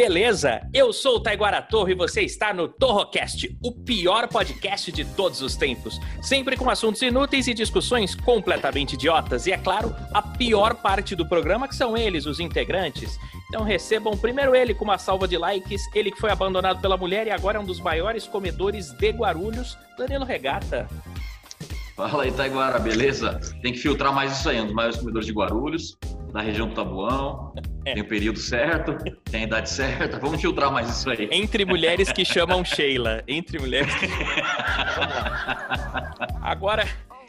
beleza? Eu sou o Taiguara Torre e você está no Torrocast, o pior podcast de todos os tempos. Sempre com assuntos inúteis e discussões completamente idiotas. E é claro, a pior parte do programa que são eles, os integrantes. Então recebam primeiro ele com uma salva de likes, ele que foi abandonado pela mulher e agora é um dos maiores comedores de Guarulhos, Danilo Regata. Fala aí, Taiguara, beleza? Tem que filtrar mais isso aí, um dos maiores comedores de Guarulhos, da região do Tabuão. É. Tem o período certo, tem a idade certa. Vamos filtrar mais isso aí. Entre mulheres que chamam Sheila. Entre mulheres que Vamos lá. Agora,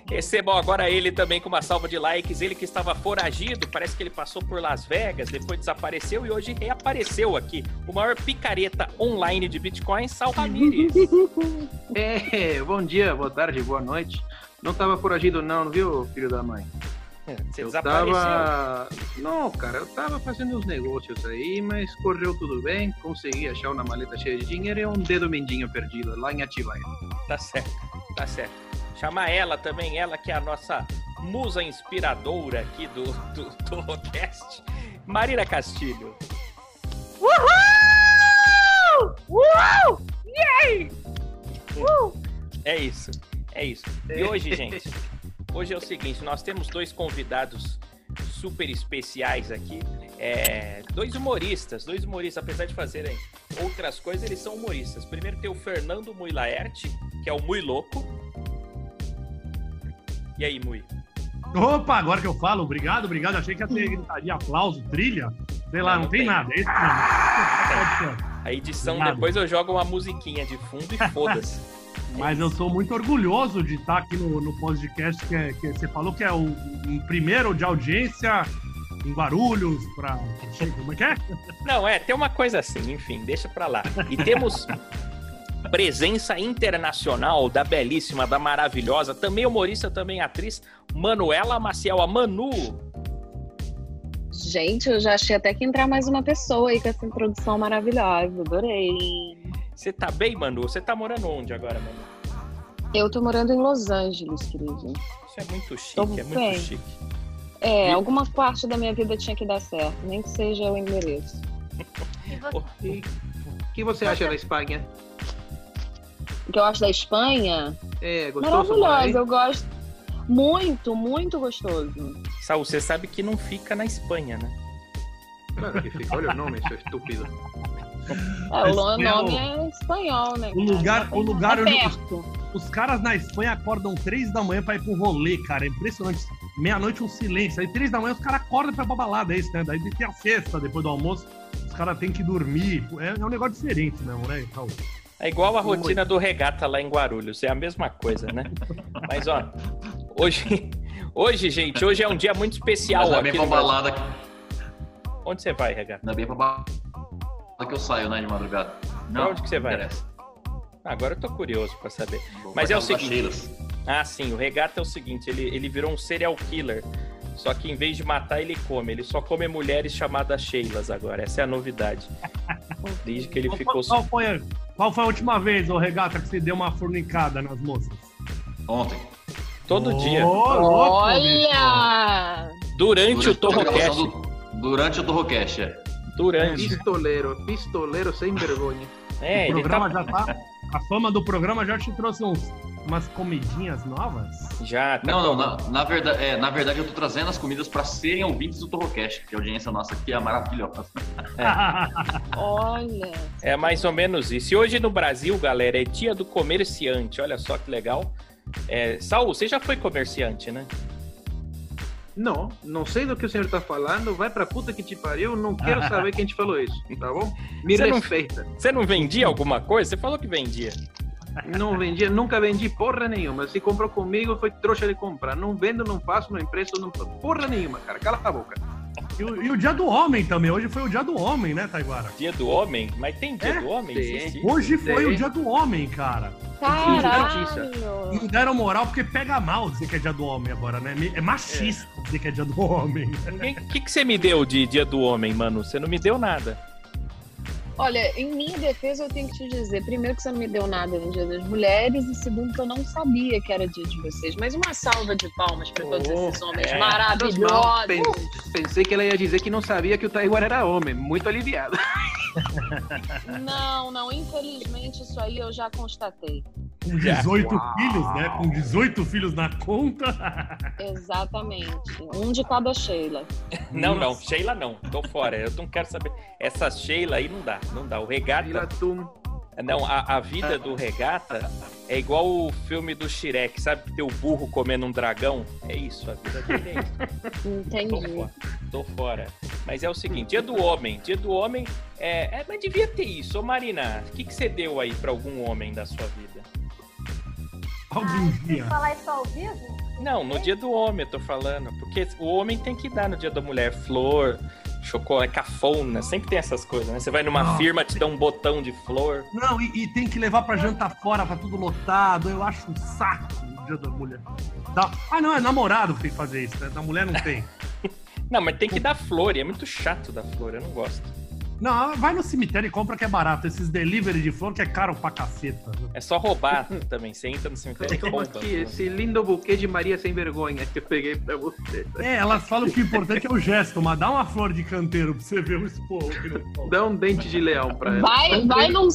recebam agora ele também com uma salva de likes. Ele que estava foragido, parece que ele passou por Las Vegas, depois desapareceu e hoje reapareceu aqui. O maior picareta online de Bitcoin, Sal Ramírez. É, bom dia, boa tarde, boa noite. Não tava foragido não, viu, filho da mãe? Você eu tava... Não, cara, eu tava fazendo uns negócios aí, mas correu tudo bem, consegui achar uma maleta cheia de dinheiro e um dedo mindinho perdido lá em Atibaia. Tá certo, tá certo. Chamar ela também, ela que é a nossa musa inspiradora aqui do, do, do Rocast, Marina Castilho. É isso, é isso. E hoje, gente, hoje é o seguinte, nós temos dois convidados super especiais aqui, é, dois humoristas, dois humoristas, apesar de fazerem outras coisas, eles são humoristas. Primeiro tem o Fernando Mui Laerte, que é o Mui Louco. E aí, Mui? Opa, agora que eu falo, obrigado, obrigado. Achei que ia ter gritaria, aplauso, trilha. Sei lá, Não, não, não tem, tem. nada. É esse mesmo. Pode ser. A edição, Obrigado. depois eu jogo uma musiquinha de fundo e foda-se. Mas eu sou muito orgulhoso de estar aqui no, no podcast que, é- que você falou que é o, o primeiro de audiência em Guarulhos para como é que é? Não, é, tem uma coisa assim, enfim, deixa pra lá. E temos presença internacional da belíssima, da maravilhosa, também humorista, também atriz, Manuela Maciel, a Manu. Gente, eu já achei até que entrar mais uma pessoa aí com essa introdução maravilhosa. Adorei. Você tá bem, Manu? Você tá morando onde agora, Manu? Eu tô morando em Los Angeles, querido. Isso é muito chique, Tô é muito bem. chique. É, E- alguma parte da minha vida tinha que dar certo, nem que seja o endereço. O que você acha da Espanha? O que eu acho da Espanha, É, gostoso? maravilhosa. Eu gosto muito, muito gostoso. Saul, você sabe que não fica na Espanha, né? Claro que fica, olha o nome, seu estúpido. É, o Espanhol. nome é espanhol, né? O lugar- o lugar é onde- perto. Os caras na Espanha acordam três da manhã pra ir pro rolê, cara. É impressionante. Meia-noite um silêncio. Aí três da manhã os caras acordam pra ir pra balada, é isso, né? Daí tem a sexta depois do almoço. Os caras têm que dormir. É, é um negócio diferente mesmo, né? Raul? É igual a rotina do regata lá em Guarulhos, é a mesma coisa, né? Mas ó, hoje, hoje, gente, hoje é um dia muito especial Mas no Brasil. balada, Onde você vai, regata? bem pra balada que eu saio, né, de madrugada. Não, onde que você vai? interessa. Agora eu tô curioso pra saber. Vou Mas pra é o seguinte. Ah, sim, o regata é o seguinte, ele, ele virou um serial killer. Só que em vez de matar, ele come. Ele só come mulheres chamadas Sheilas agora. Essa é a novidade. Desde que ele Qual, ficou. qual foi, a- qual foi a última vez, ô Regata, que você deu uma fornicada nas moças? Ontem. Todo Ô, dia. Olha! Durante o a Torrocast. do- Durante o Torrocast, é. Durante. Pistoleiro, pistoleiro sem vergonha. É, o ele programa tá. já tá. A fama do programa já te trouxe uns, umas comidinhas novas? Já, tá Não, não, na, na, verdade, é, na verdade eu tô trazendo as comidas pra serem ouvintes do Torrocast, que a audiência nossa aqui é maravilhosa. Olha! É mais ou menos isso. E hoje no Brasil, galera, é dia do comerciante. Olha só que legal. É, Saul, você já foi comerciante, né? Não, não sei do que o senhor tá falando, vai pra puta que te pariu, não quero saber quem te falou isso, tá bom? Me não- respeita. Você não vendia alguma coisa? Você falou que vendia. Não vendia, nunca vendi porra nenhuma. Se comprou comigo, foi trouxa de comprar. Não vendo, não faço, não empresto, não. Porra nenhuma, cara. Cala a boca. E o, e o dia do homem também. Hoje foi o dia do homem, né, Taiguara? Dia do homem? Mas tem dia É? do homem? Existe? Hoje foi Tem. o dia do homem, cara. Caralho! Não deram moral porque pega mal dizer que é dia do homem agora, né? É machista dizer que é dia do homem. O que, que você me deu de dia do homem, mano? Você não me deu nada. Olha, em minha defesa, eu tenho que te dizer: primeiro, que você não me deu nada no Dia das Mulheres, e segundo, que eu não sabia que era dia de vocês. Mas uma salva de palmas para todos Oh, esses homens é. maravilhosos. Pen- Pensei que ela ia dizer que não sabia que o Taiguara era homem. Muito aliviado. Não, não, infelizmente, isso aí eu já constatei. Com 18 Uau. filhos, né? Com 18 filhos na conta. Exatamente. Um de cada Sheila. Não, não, Nossa. Sheila não. Tô fora. Eu não quero saber. Essa Sheila aí não dá. Não dá. O regata. Não, a, a vida do regata é igual o filme do Shrek, sabe? Que tem o burro comendo um dragão. É isso, a vida dele é isso. Tô Entendi. fora. Tô fora. Mas é o seguinte, dia do homem. Dia do homem é. é mas devia ter isso. Ô Marina, o que, que você deu aí pra algum homem da sua vida? Algum dia. falar isso ao vivo? Não, no dia do homem eu tô falando. Porque o homem tem que dar no dia da mulher flor, chocolate, cafona. Sempre tem essas coisas, né? Você vai numa Não. firma, te dá um botão de flor. Não, e, e tem que levar pra jantar fora, tá tudo lotado. Eu acho um saco o dia da mulher. Tá- Ah, não, é namorado que tem que fazer isso, né? Da mulher não tem. Não, mas tem que dar flor, e é muito chato dar flor, eu não gosto. Não, vai no cemitério e compra que é barato. Esses delivery de flor que é caro pra caceta. É só roubar também. Você entra no cemitério e rouba. aqui esse lindo buquê de Maria sem vergonha que eu peguei pra você. É, elas falam que o importante é o gesto, mas dá uma flor de canteiro pra você ver o esporro que não toma. Dá um dente de leão pra ela. Vai, vai, num,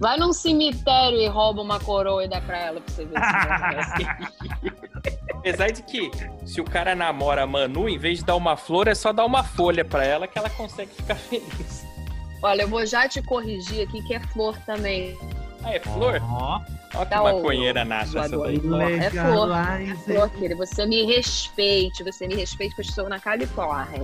vai num cemitério e rouba uma coroa e dá pra ela pra você ver se. Apesar de que, se o cara namora a Manu, em vez de dar uma flor, é só dar uma folha pra ela que ela consegue ficar feliz. Olha, eu vou já te corrigir aqui que é flor também. Ah, é flor? Ó, Olha que Tá, o- maconheira nasce essa daí. É flor. legalize. Flor, querida, você me respeite, você me respeite que eu estou na Califórnia.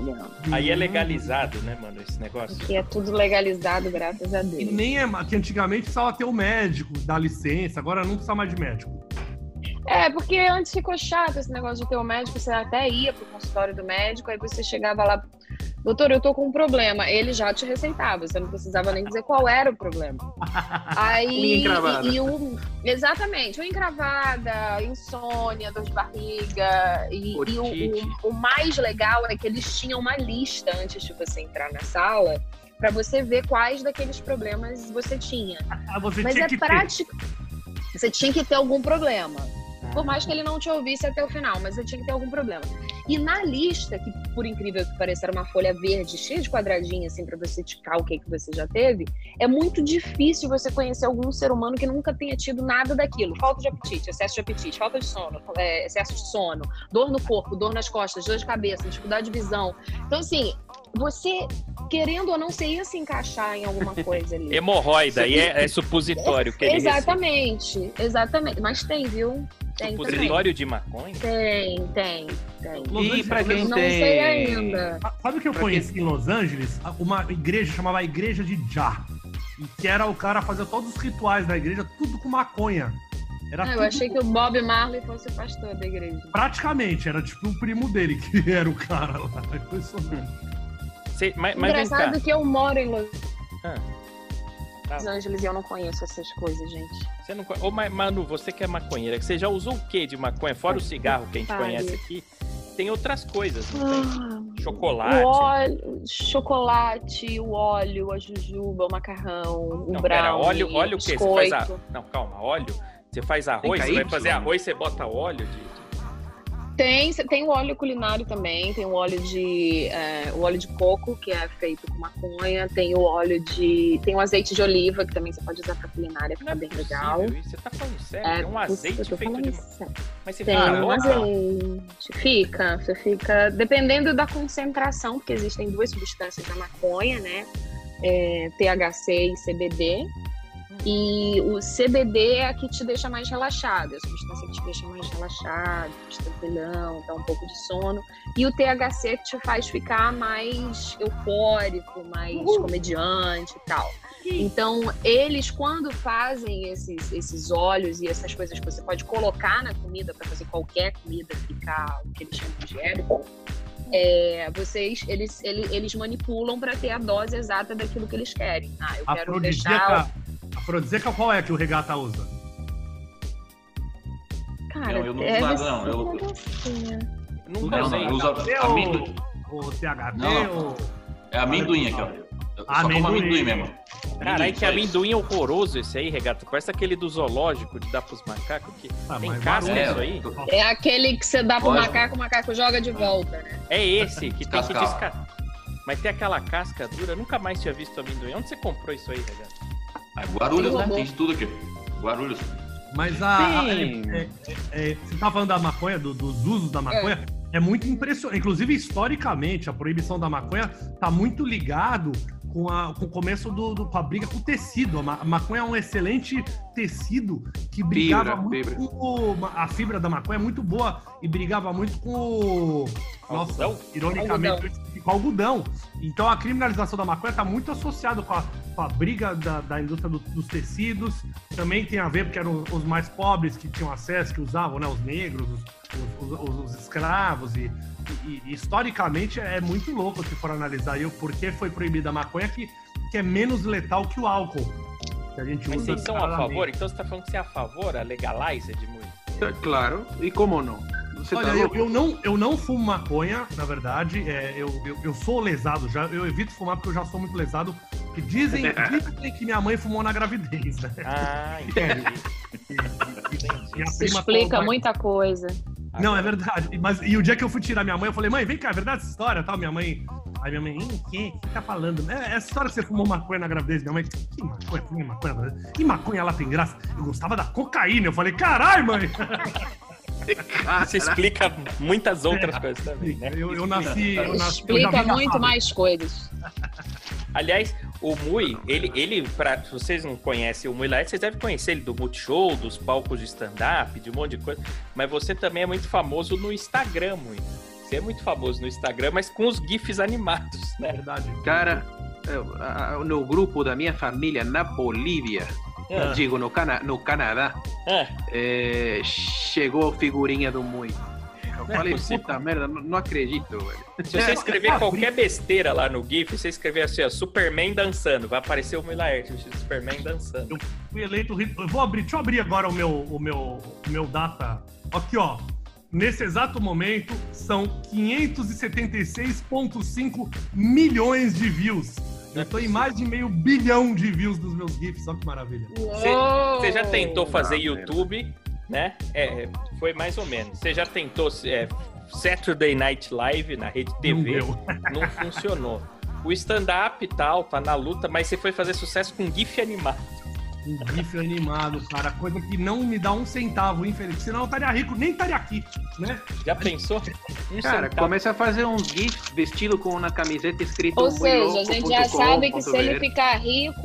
Aí é legalizado, né, mano, esse negócio? Que é tudo legalizado, graças a E Deus. nem é, que antigamente precisava ter o médico, dar licença, agora não precisa mais de médico. É, porque antes ficou chato esse negócio de ter o médico, você até ia pro consultório do médico, aí você chegava lá, doutor, eu tô com um problema. Ele já te receitava, você não precisava nem dizer qual era o problema. Aí, encravada. E, e o, exatamente, unha encravada, insônia, dor de barriga. E, e o, o, o mais legal é que eles tinham uma lista antes de você entrar na sala para você ver quais daqueles problemas você tinha. Ah, você Mas tinha é que ter. prático. Você tinha que ter algum problema. Por mais que ele não te ouvisse até o final, mas você tinha que ter algum problema. E na lista, que por incrível que pareça era uma folha verde, cheia de quadradinhos, assim, pra você ticar o que, que você já teve, é muito difícil você conhecer algum ser humano que nunca tenha tido nada daquilo. Falta de apetite, excesso de apetite, falta de sono, é, excesso de sono, dor no corpo, dor nas costas, dor de cabeça, dificuldade de visão. Então, assim, você, querendo ou não, você ia se encaixar em alguma coisa ali. Hemorroida, aí é, é supositório que. Exatamente, exatamente. Mas tem, viu? Tem também. Supositório de maconha? Tem, tem, tem. E pra quem Não tem. sei ainda. Sabe o que eu Pra conheci em Los Angeles? Uma igreja chamava Igreja de Jah. E que era o cara fazer todos os rituais da igreja, tudo com maconha. Era Ah, eu achei que o Bob Marley fosse o pastor da igreja. Praticamente, era tipo o primo dele que era o cara lá. Impressionante. Cê- mas, mas vem cá. Engraçado que eu moro em Los Ah. Tá. Angeles e eu não conheço essas coisas, gente. Você não... Ô, Ma- Manu, você que é maconheira, você já usou o que de maconha? Fora o cigarro que a gente Pare. conhece aqui, tem outras coisas, não tem? Ah, Chocolate. O óleo, chocolate, o óleo, a jujuba, o macarrão, o Não, brownie, pera, óleo, óleo o quê? Você faz a... Não, calma, óleo. Você faz arroz, você vai fazer arroz, você bota óleo de... Tem, tem o óleo culinário também, tem o óleo de é, o óleo de coco, que é feito com maconha, tem o óleo de. tem o azeite de oliva, que também você pode usar pra culinária, fica é bem possível legal. Você tá falando sério? É, tem um azeite feito de... sério. Mas você Tem fica um azeite. Fica, você fica. Dependendo da concentração, porque existem duas substâncias da maconha, né? É, THC e CBD. E o CBD é a que te deixa mais relaxado, é a substância que te deixa mais relaxado, mais tranquilão, dá um pouco de sono. E o THC é que te faz ficar mais eufórico, mais comediante e tal. Então, eles, quando fazem esses, esses óleos e essas coisas que você pode colocar na comida para fazer qualquer comida ficar o que eles chamam de edible, é, vocês, eles, eles, eles manipulam para ter a dose exata daquilo que eles querem. Ah, eu quero deixar. Afrodisíaca, afrodisíaca qual é que o regata usa? Cara, Não, eu não uso nada, ser não, eu-. Nunca Não, não, eu uso amendoim. ou THT Não. ou... É amendoim aqui, ó. Eu só como Amendoim. mesmo. Caralho, que só amendoim horroroso esse aí, Regato. Parece aquele do zoológico de dar pros macacos. Que Ah, tem casca barulho. isso aí? É aquele que você dá pro Lógico. macaco, o macaco joga de volta, né? É esse que tem que Descascar. Mas tem aquela casca dura, nunca mais tinha visto amendoim. Onde você comprou isso aí, Regato? Ah, Guarulhos, né? Tem de tudo aqui. Guarulhos. Mas a, a- é- é- é- você tá falando da maconha, do- dos usos da maconha, é, muito impressionante. Inclusive, historicamente, a proibição da maconha tá muito ligado com, a- com o começo do, do- com a briga com o tecido. A maconha é um excelente tecido que brigava Fibra, muito fibra. com o, a fibra da maconha é muito boa e brigava muito com o nossa, Algodão? ironicamente com algodão. Então a criminalização da maconha está muito associado com a, com a briga da, da indústria do- dos tecidos. Também tem a ver porque eram os mais pobres que tinham acesso, que usavam, né? Os negros, os, os- os- os escravos. E, e- e historicamente é muito louco se for analisar aí o porquê foi proibida a maconha, que, que é menos letal que o álcool. Que a gente Mas usa vocês são a favor? Então você tá falando que você é a favor, a legalizer de muito? Claro, e como não? Você Olha, tá eu, eu não, eu não fumo maconha, na verdade. É, eu, eu, eu sou lesado já. Eu evito fumar porque eu já sou muito lesado. Porque dizem, dizem que minha mãe fumou na gravidez, né? Ah, entendi. Isso prima explica muita coisa. Não, é verdade. Mas, e o dia que eu fui tirar minha mãe, eu falei, mãe, vem cá, é verdade essa história? Tal, minha mãe. Aí minha mãe, o quê? O que tá falando? É, essa história que você fumou maconha na gravidez, minha mãe, que maconha? Fumei maconha na gravidez? E maconha ela tem graça? Eu gostava da cocaína. Eu falei, caralho, mãe! Isso explica muitas outras coisas também, né? Eu, eu nasci. Eu nasci eu Explica na muito mais coisas. Aliás, o Mui, ele, ele pra, se vocês não conhecem o Mui Laerte, vocês devem conhecer ele do Multishow, dos palcos de stand-up, de um monte de coisa. Mas você também é muito famoso no Instagram, Mui. É muito famoso no Instagram, mas com os GIFs animados, né? Verdade. Cara, eu- a- no grupo da minha família na Bolívia, Ah. digo, no, Cana no Canadá, Ah, é, chegou a figurinha do Mui. Eu Não é falei, possível. puta merda, não, não acredito, velho. se você escrever qualquer besteira lá no GIF, você escrever assim, ó, Superman dançando, vai aparecer o Mui Laerte, o Superman dançando. fui eleito. Eu vou abrir, deixa eu abrir agora o meu, o meu, o meu data. Aqui, ó. Nesse exato momento, são 576,5 milhões de views. Eu tô em mais de meio bilhão de views dos meus GIFs, olha que maravilha. Você já tentou fazer Ah, YouTube, né? É, foi mais ou menos. Você já tentou é, Saturday Night Live na rede TV, Não não, funcionou. O stand-up e tal, tá na luta, mas você foi fazer sucesso com GIF animado. Um GIF animado, cara. Coisa que não me dá um centavo, infeliz. Senão eu estaria rico, nem estaria aqui, né? Já pensou? Um Cara, centavo. começa a fazer uns GIFs vestido com uma camiseta escrito Ou "Muy seja, a gente já sabe que se ele BR". ficar rico,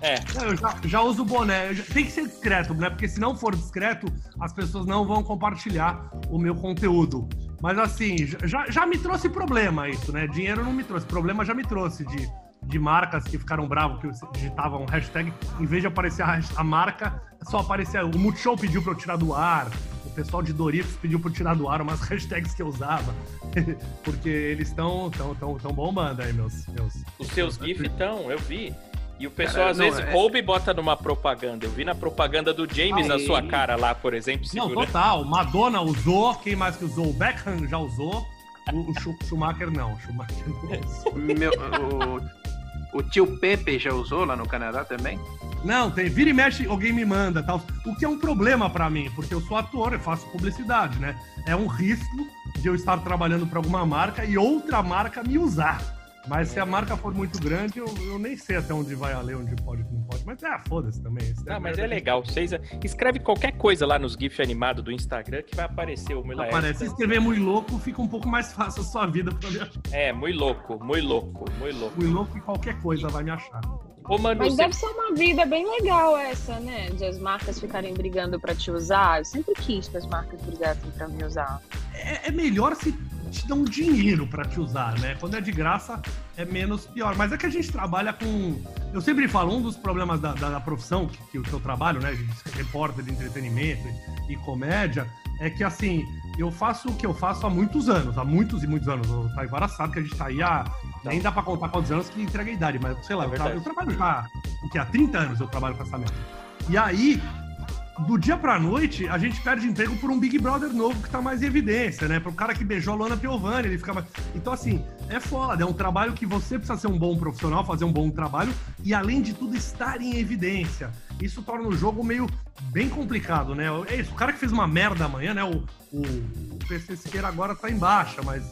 É, Eu já, já uso boné. Eu já- tem que ser discreto, né? Porque se não for discreto, as pessoas não vão compartilhar o meu conteúdo. Mas assim, já, já me trouxe problema isso, né? Dinheiro não me trouxe. Problema já me trouxe de, de marcas que ficaram bravos, que digitavam hashtag, em vez de aparecer a, a marca, só aparecia. O Multishow pediu pra eu tirar do ar. O pessoal de Doritos pediu pra eu tirar do ar umas hashtags que eu usava. Porque eles estão tão, tão, tão bombando aí, meus. meus os seus GIF então, eu vi. E o pessoal Cara, às não, vezes é- rouba e bota numa propaganda. Eu vi na propaganda do James a Aí. sua cara lá, por exemplo, Não, segurando. total. Madonna usou, quem mais que usou? O Beckham já usou. O, o Schu- Schumacher não. O Schumacher não usou. Meu, o, o tio Pepe já usou lá no Canadá também? Não, tem. Vira e mexe, alguém me manda tal. O que é um problema pra mim, porque eu sou ator, eu faço publicidade, né? É um risco de eu estar trabalhando pra alguma marca e outra marca me usar. Mas se a marca for muito grande, eu, eu nem sei até onde vai a lei, onde pode e não pode. Mas é, foda-se também. Isso Ah, mas merda é que legal. Vocês escreve qualquer coisa lá nos GIF animados do Instagram que vai aparecer o Mila Aparece. Se escrever muito louco, fica um pouco mais fácil a sua vida pra me achar. É, muito louco, muito louco, muito louco. Muito louco e qualquer coisa vai me achar. Ô, Manu, Mas você... deve ser uma vida bem legal essa, né? De as marcas ficarem brigando pra te usar. Eu sempre quis que as marcas brigassem pra me usar. é, é melhor se te dão dinheiro pra te usar, né? Quando é de graça, é menos pior. Mas é que a gente trabalha com. Eu sempre falo, um dos problemas da, da, da profissão, que, que, que eu trabalho, né? De repórter de entretenimento e, e comédia, é que assim, eu faço o que eu faço há muitos anos, há muitos e muitos anos. O Taivara sabe que a gente tá aí há. Nem dá pra contar quantos anos que entrega a idade, mas sei lá, É eu, tra- eu trabalho já. O que? Há 30 anos eu trabalho com essa merda. E aí, do dia pra noite, a gente perde emprego por um Big Brother novo que tá mais em evidência, né? Pro cara que beijou a Luana Piovani, ele fica mais. Então, assim, é foda. É um trabalho que você precisa ser um bom profissional, fazer um bom trabalho e, além de tudo, estar em evidência. Isso torna o jogo meio bem complicado, né? É isso, o cara que fez uma merda amanhã, né? O, o, o PC Siqueira agora tá em baixa, mas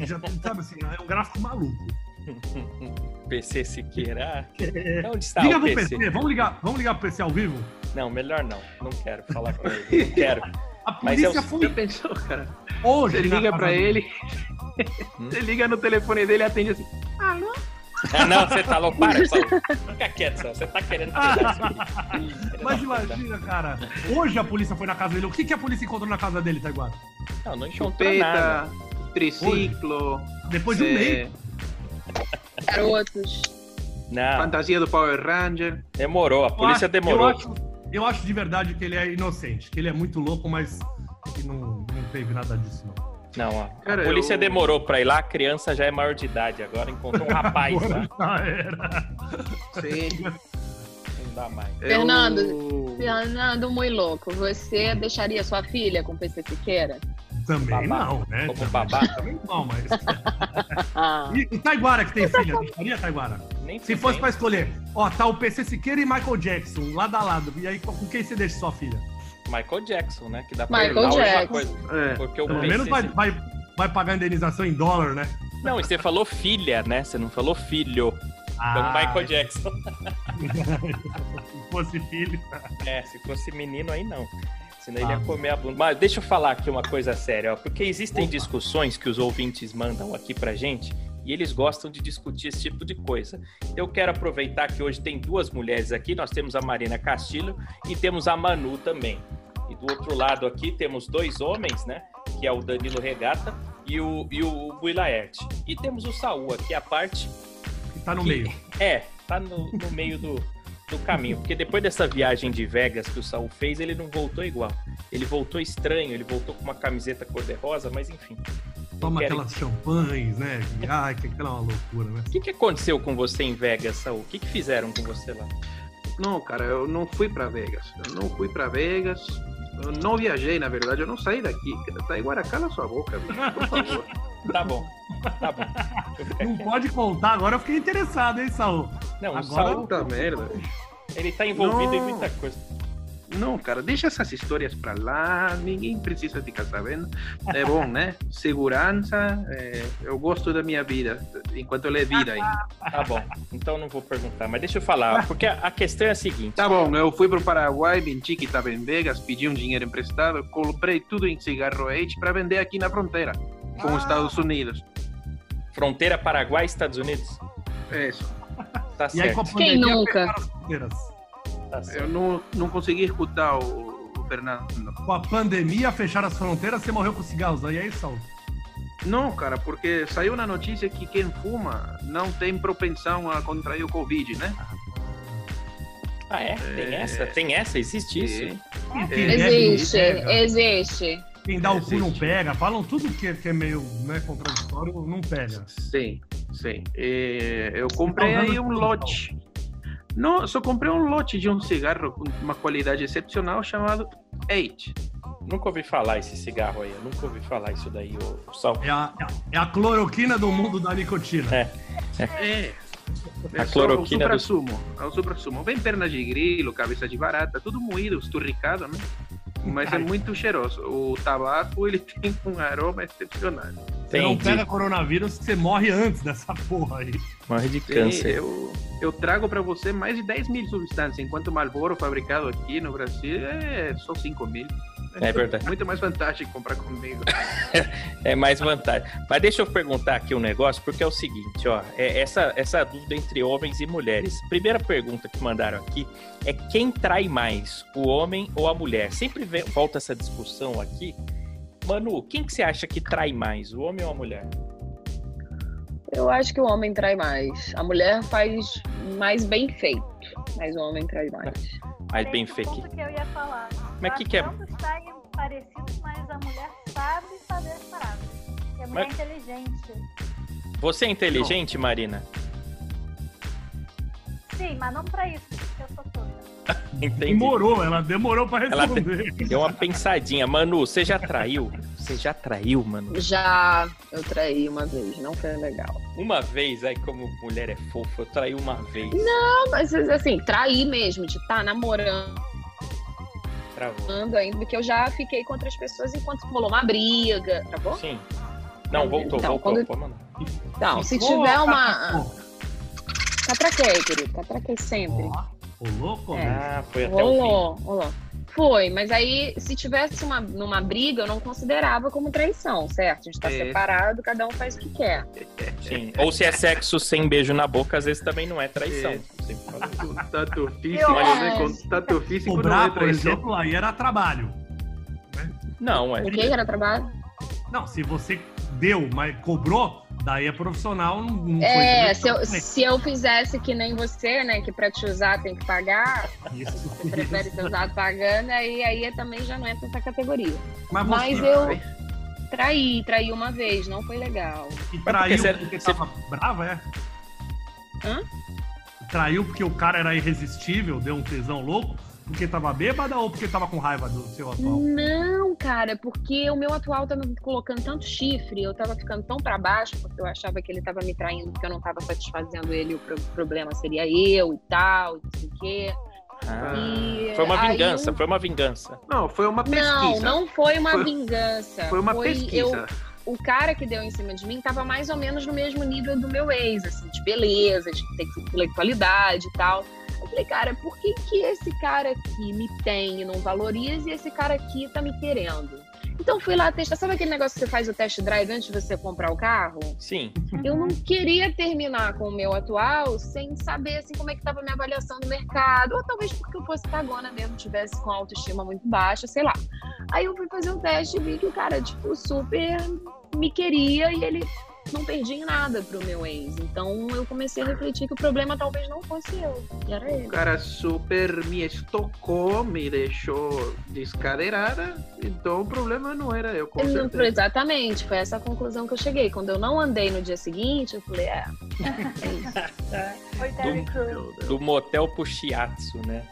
já sabe assim, é um gráfico maluco. PC Siqueira. ah, Onde está Liga o pro PC? PC, vamos ligar, vamos ligar pro PC ao vivo? Não, melhor não. Não quero falar com ele. Não quero. A Mas polícia eu- foi pensou, cara? hoje. Você liga pra ele, Hum? você liga no telefone dele e atende assim. Alô? Ah, não, você tá louco. Para, Saulo. Fica quieto. Você tá querendo pegar isso. Ih, filho Mas imagina, cara. Hoje a polícia foi na casa dele. O que, que a polícia encontrou na casa dele, Taiguara? Não, não encontrou nada. Chupeta, triciclo, Depois de um mês. Garotos. Não, fantasia do Power Ranger. demorou. A polícia acho- demorou. Eu acho, eu acho de verdade que ele é inocente, que ele é muito louco, mas que não, não teve nada disso, não. Não, ó. Cara, a polícia eu- demorou pra ir lá, a criança já é maior de idade. Agora encontrou um rapaz lá. Já era. Sim. Não dá mais. Fernando, Eu- Fernando, muito louco. Você deixaria sua filha com o PC Siqueira? Também Babá. não, né? Como Também- babá. Também não, mas. E o Taiguara que tem filha, deixaria, Taiguara? Nem Se fosse pra fudendo. escolher, ó, tá o PC Siqueira e Michael Jackson, lado a lado. E aí, com quem você deixa sua filha? Michael Jackson, né? Que dá pra Michael Jackson. coisa. É. Porque o Pelo PC menos vai, vai, vai pagar indenização em dólar, né? Não, e você falou filha, né? Você não falou filho. Então, Ah, Michael Jackson. Se fosse filho. É, se fosse menino aí não. Senão ele Ah. ia comer a bunda. Mas deixa eu falar aqui uma coisa séria, ó. Porque existem Opa. discussões que os ouvintes mandam aqui pra gente e eles gostam de discutir esse tipo de coisa. Eu quero aproveitar que hoje tem duas mulheres aqui. Nós temos a Marina Castilho e temos a Manu também. E do outro lado aqui temos dois homens, né? Que é o Danilo Regata e o, e o Bui Laerte. E temos o Saul aqui à parte, Que tá no Que- meio. é, tá no, no meio do, do caminho. Porque depois dessa viagem de Vegas que o Saul fez, ele não voltou igual. Ele voltou estranho, ele voltou com uma camiseta cor-de-rosa, mas enfim. Toma quero- aquelas champanhes, né? Ai, que aquela é uma loucura, né? O que, que aconteceu com você em Vegas, Saul? O que, que fizeram com você lá? Não, cara, eu não fui pra Vegas. Eu não fui pra Vegas. Eu não viajei, na verdade. Eu não saí daqui. Tá igual cala sua boca, bicho, por favor. Tá bom, tá bom. Não pode contar, agora eu fiquei interessado, hein, Saul? Não, Agora- Saul, Puta merda. ele tá envolvido em Não. muita coisa. Não, cara, deixa essas histórias pra lá. Ninguém precisa ficar sabendo. É bom, né? Segurança. é, eu gosto da minha vida. Enquanto ela é vida aí. Tá bom, então não vou perguntar. Mas deixa eu falar, porque a, a questão é a seguinte. Tá bom, eu fui pro Paraguai, menti que tava em Vegas, pedi um dinheiro emprestado, comprei tudo em cigarro H pra vender aqui na fronteira com os Estados Unidos. Fronteira Paraguai-Estados Unidos? É isso. Tá E aí, certo, com a Quem pandemia, nunca? fecharam as fronteiras. tá certo. Eu não, não consegui escutar o, o Fernando. Com a pandemia, fecharam as fronteiras, você morreu com cigarros aí, é isso? Não, cara, porque saiu na notícia que quem fuma não tem propensão a contrair o Covid, né? Ah, é? Tem É. essa? Tem essa? Existe isso? É. É, existe, pega. existe. Quem dá o cu não pega. Falam tudo que, é- que é meio né, contraditório, não pega. Sim, sim. É, eu comprei Tá usando aí um lote. Não, só comprei um lote de um cigarro com uma qualidade excepcional chamado Eight. Nunca ouvi falar esse cigarro aí. Eu nunca ouvi falar isso daí, o, o Sal. É a, é a cloroquina do mundo da nicotina. É. É. A É só cloroquina o do- supra-sumo. É o supra-sumo. Vem perna de grilo, cabeça de barata, tudo moído, esturricado, né? Mas é muito cheiroso. O tabaco, ele tem um aroma excepcional. Você não pega coronavírus, você morre antes dessa porra aí. Morre de Sim, câncer. eu, eu trago para você mais de 10 mil substâncias, enquanto o Marlboro fabricado aqui no Brasil é só 5 mil. É verdade. Muito mais vantagem comprar comigo. É mais vantagem. Mas deixa eu perguntar aqui um negócio, porque é o seguinte, ó. É essa, essa dúvida entre homens e mulheres. Primeira pergunta que mandaram aqui é quem trai mais, o homem ou a mulher? Sempre vem- volta essa discussão aqui. Manu, quem que você acha que trai mais, o homem ou a mulher? Eu acho que o homem trai mais. A mulher faz mais bem feito, mas o homem trai mais. Mais bem feito. ponto que eu ia falar. Mas Eu que que é- parecido, mas a mulher sabe fazer as paradas. A mulher Mas- é inteligente. Você é inteligente, Marina? Sim, mas não pra isso, porque eu sou toda. Entendi. Demorou, ela demorou pra Ela responder. Deu uma pensadinha. Manu, você já traiu? Você já traiu, Manu? Já eu traí uma vez, não foi legal. Uma vez, aí como mulher é fofa, eu traí uma vez. Não, mas assim, traí mesmo, de estar namorando Travou. ainda, porque eu já fiquei com outras pessoas enquanto rolou uma briga. Travou? Sim. Não, voltou, Então, voltou. quando- Pô, mano. Então, se Ficou, tiver tá, uma. Catraquei, querido, catraquei sempre. Ó, Ô, louco, É. Ah, foi até o Rolou, rolou. Foi, mas aí, se tivesse uma, numa briga, eu não considerava como traição, certo? A gente tá É. separado, cada um faz o que quer. Sim. Ou se é sexo sem beijo na boca, às vezes também não é traição. É. Contato físico, Eu né? Contato físico não é Cobrar, por traição. exemplo, aí era trabalho. Não, é. O que era trabalho? Não, se você deu, mas cobrou, daí é profissional, não, não É, se eu, se eu fizesse que nem você, né? Que pra te usar tem que pagar, Isso, você prefere ser usado pagando, aí, aí também já não entra nessa categoria. Mas Mas você eu traí, traí uma vez, não foi legal. porque traiu você- porque você- tava brava, é? Hã? Traiu porque o cara era irresistível, deu um tesão louco, porque tava bêbada ou porque tava com raiva do seu atual? Não, cara, porque o meu atual tava me colocando tanto chifre, eu tava ficando tão pra baixo, porque eu achava que ele tava me traindo, porque eu não tava satisfazendo ele, o pro- problema seria eu e tal, não sei o quê. Ah, E foi uma vingança, eu- foi uma vingança. Não, foi uma Não, pesquisa. não foi uma Foi- vingança. Foi uma eu- pesquisa. o cara que deu em cima de mim tava mais ou menos no mesmo nível do meu ex, assim, de beleza, de intelectualidade e tal. Eu falei, cara, por que que esse cara aqui me tem e não valoriza e esse cara aqui tá me querendo? Então fui lá testar. Sabe aquele negócio que você faz o test drive antes de você comprar o carro? Sim. Eu não queria terminar com o meu atual sem saber assim, como é que estava a minha avaliação no mercado. Ou talvez porque eu fosse cagona mesmo, tivesse com autoestima muito baixa, sei lá. Aí eu fui fazer o teste e vi que o cara, tipo, super me queria e ele não perdia em nada pro meu ex. Então eu comecei a refletir que o problema talvez não fosse eu, e era ele. O cara super me estocou, me deixou descadeirada, então o problema não era eu, com não- certeza. Exatamente, foi essa a conclusão que eu cheguei. Quando eu não andei no dia seguinte, eu falei, é, é Crews. Do motel pro shiatsu, né?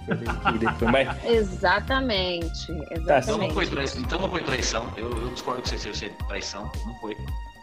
Que mas Exatamente, Então não foi exatamente. traição. Então não foi traição. Eu, eu discordo que você seja traição. Não foi.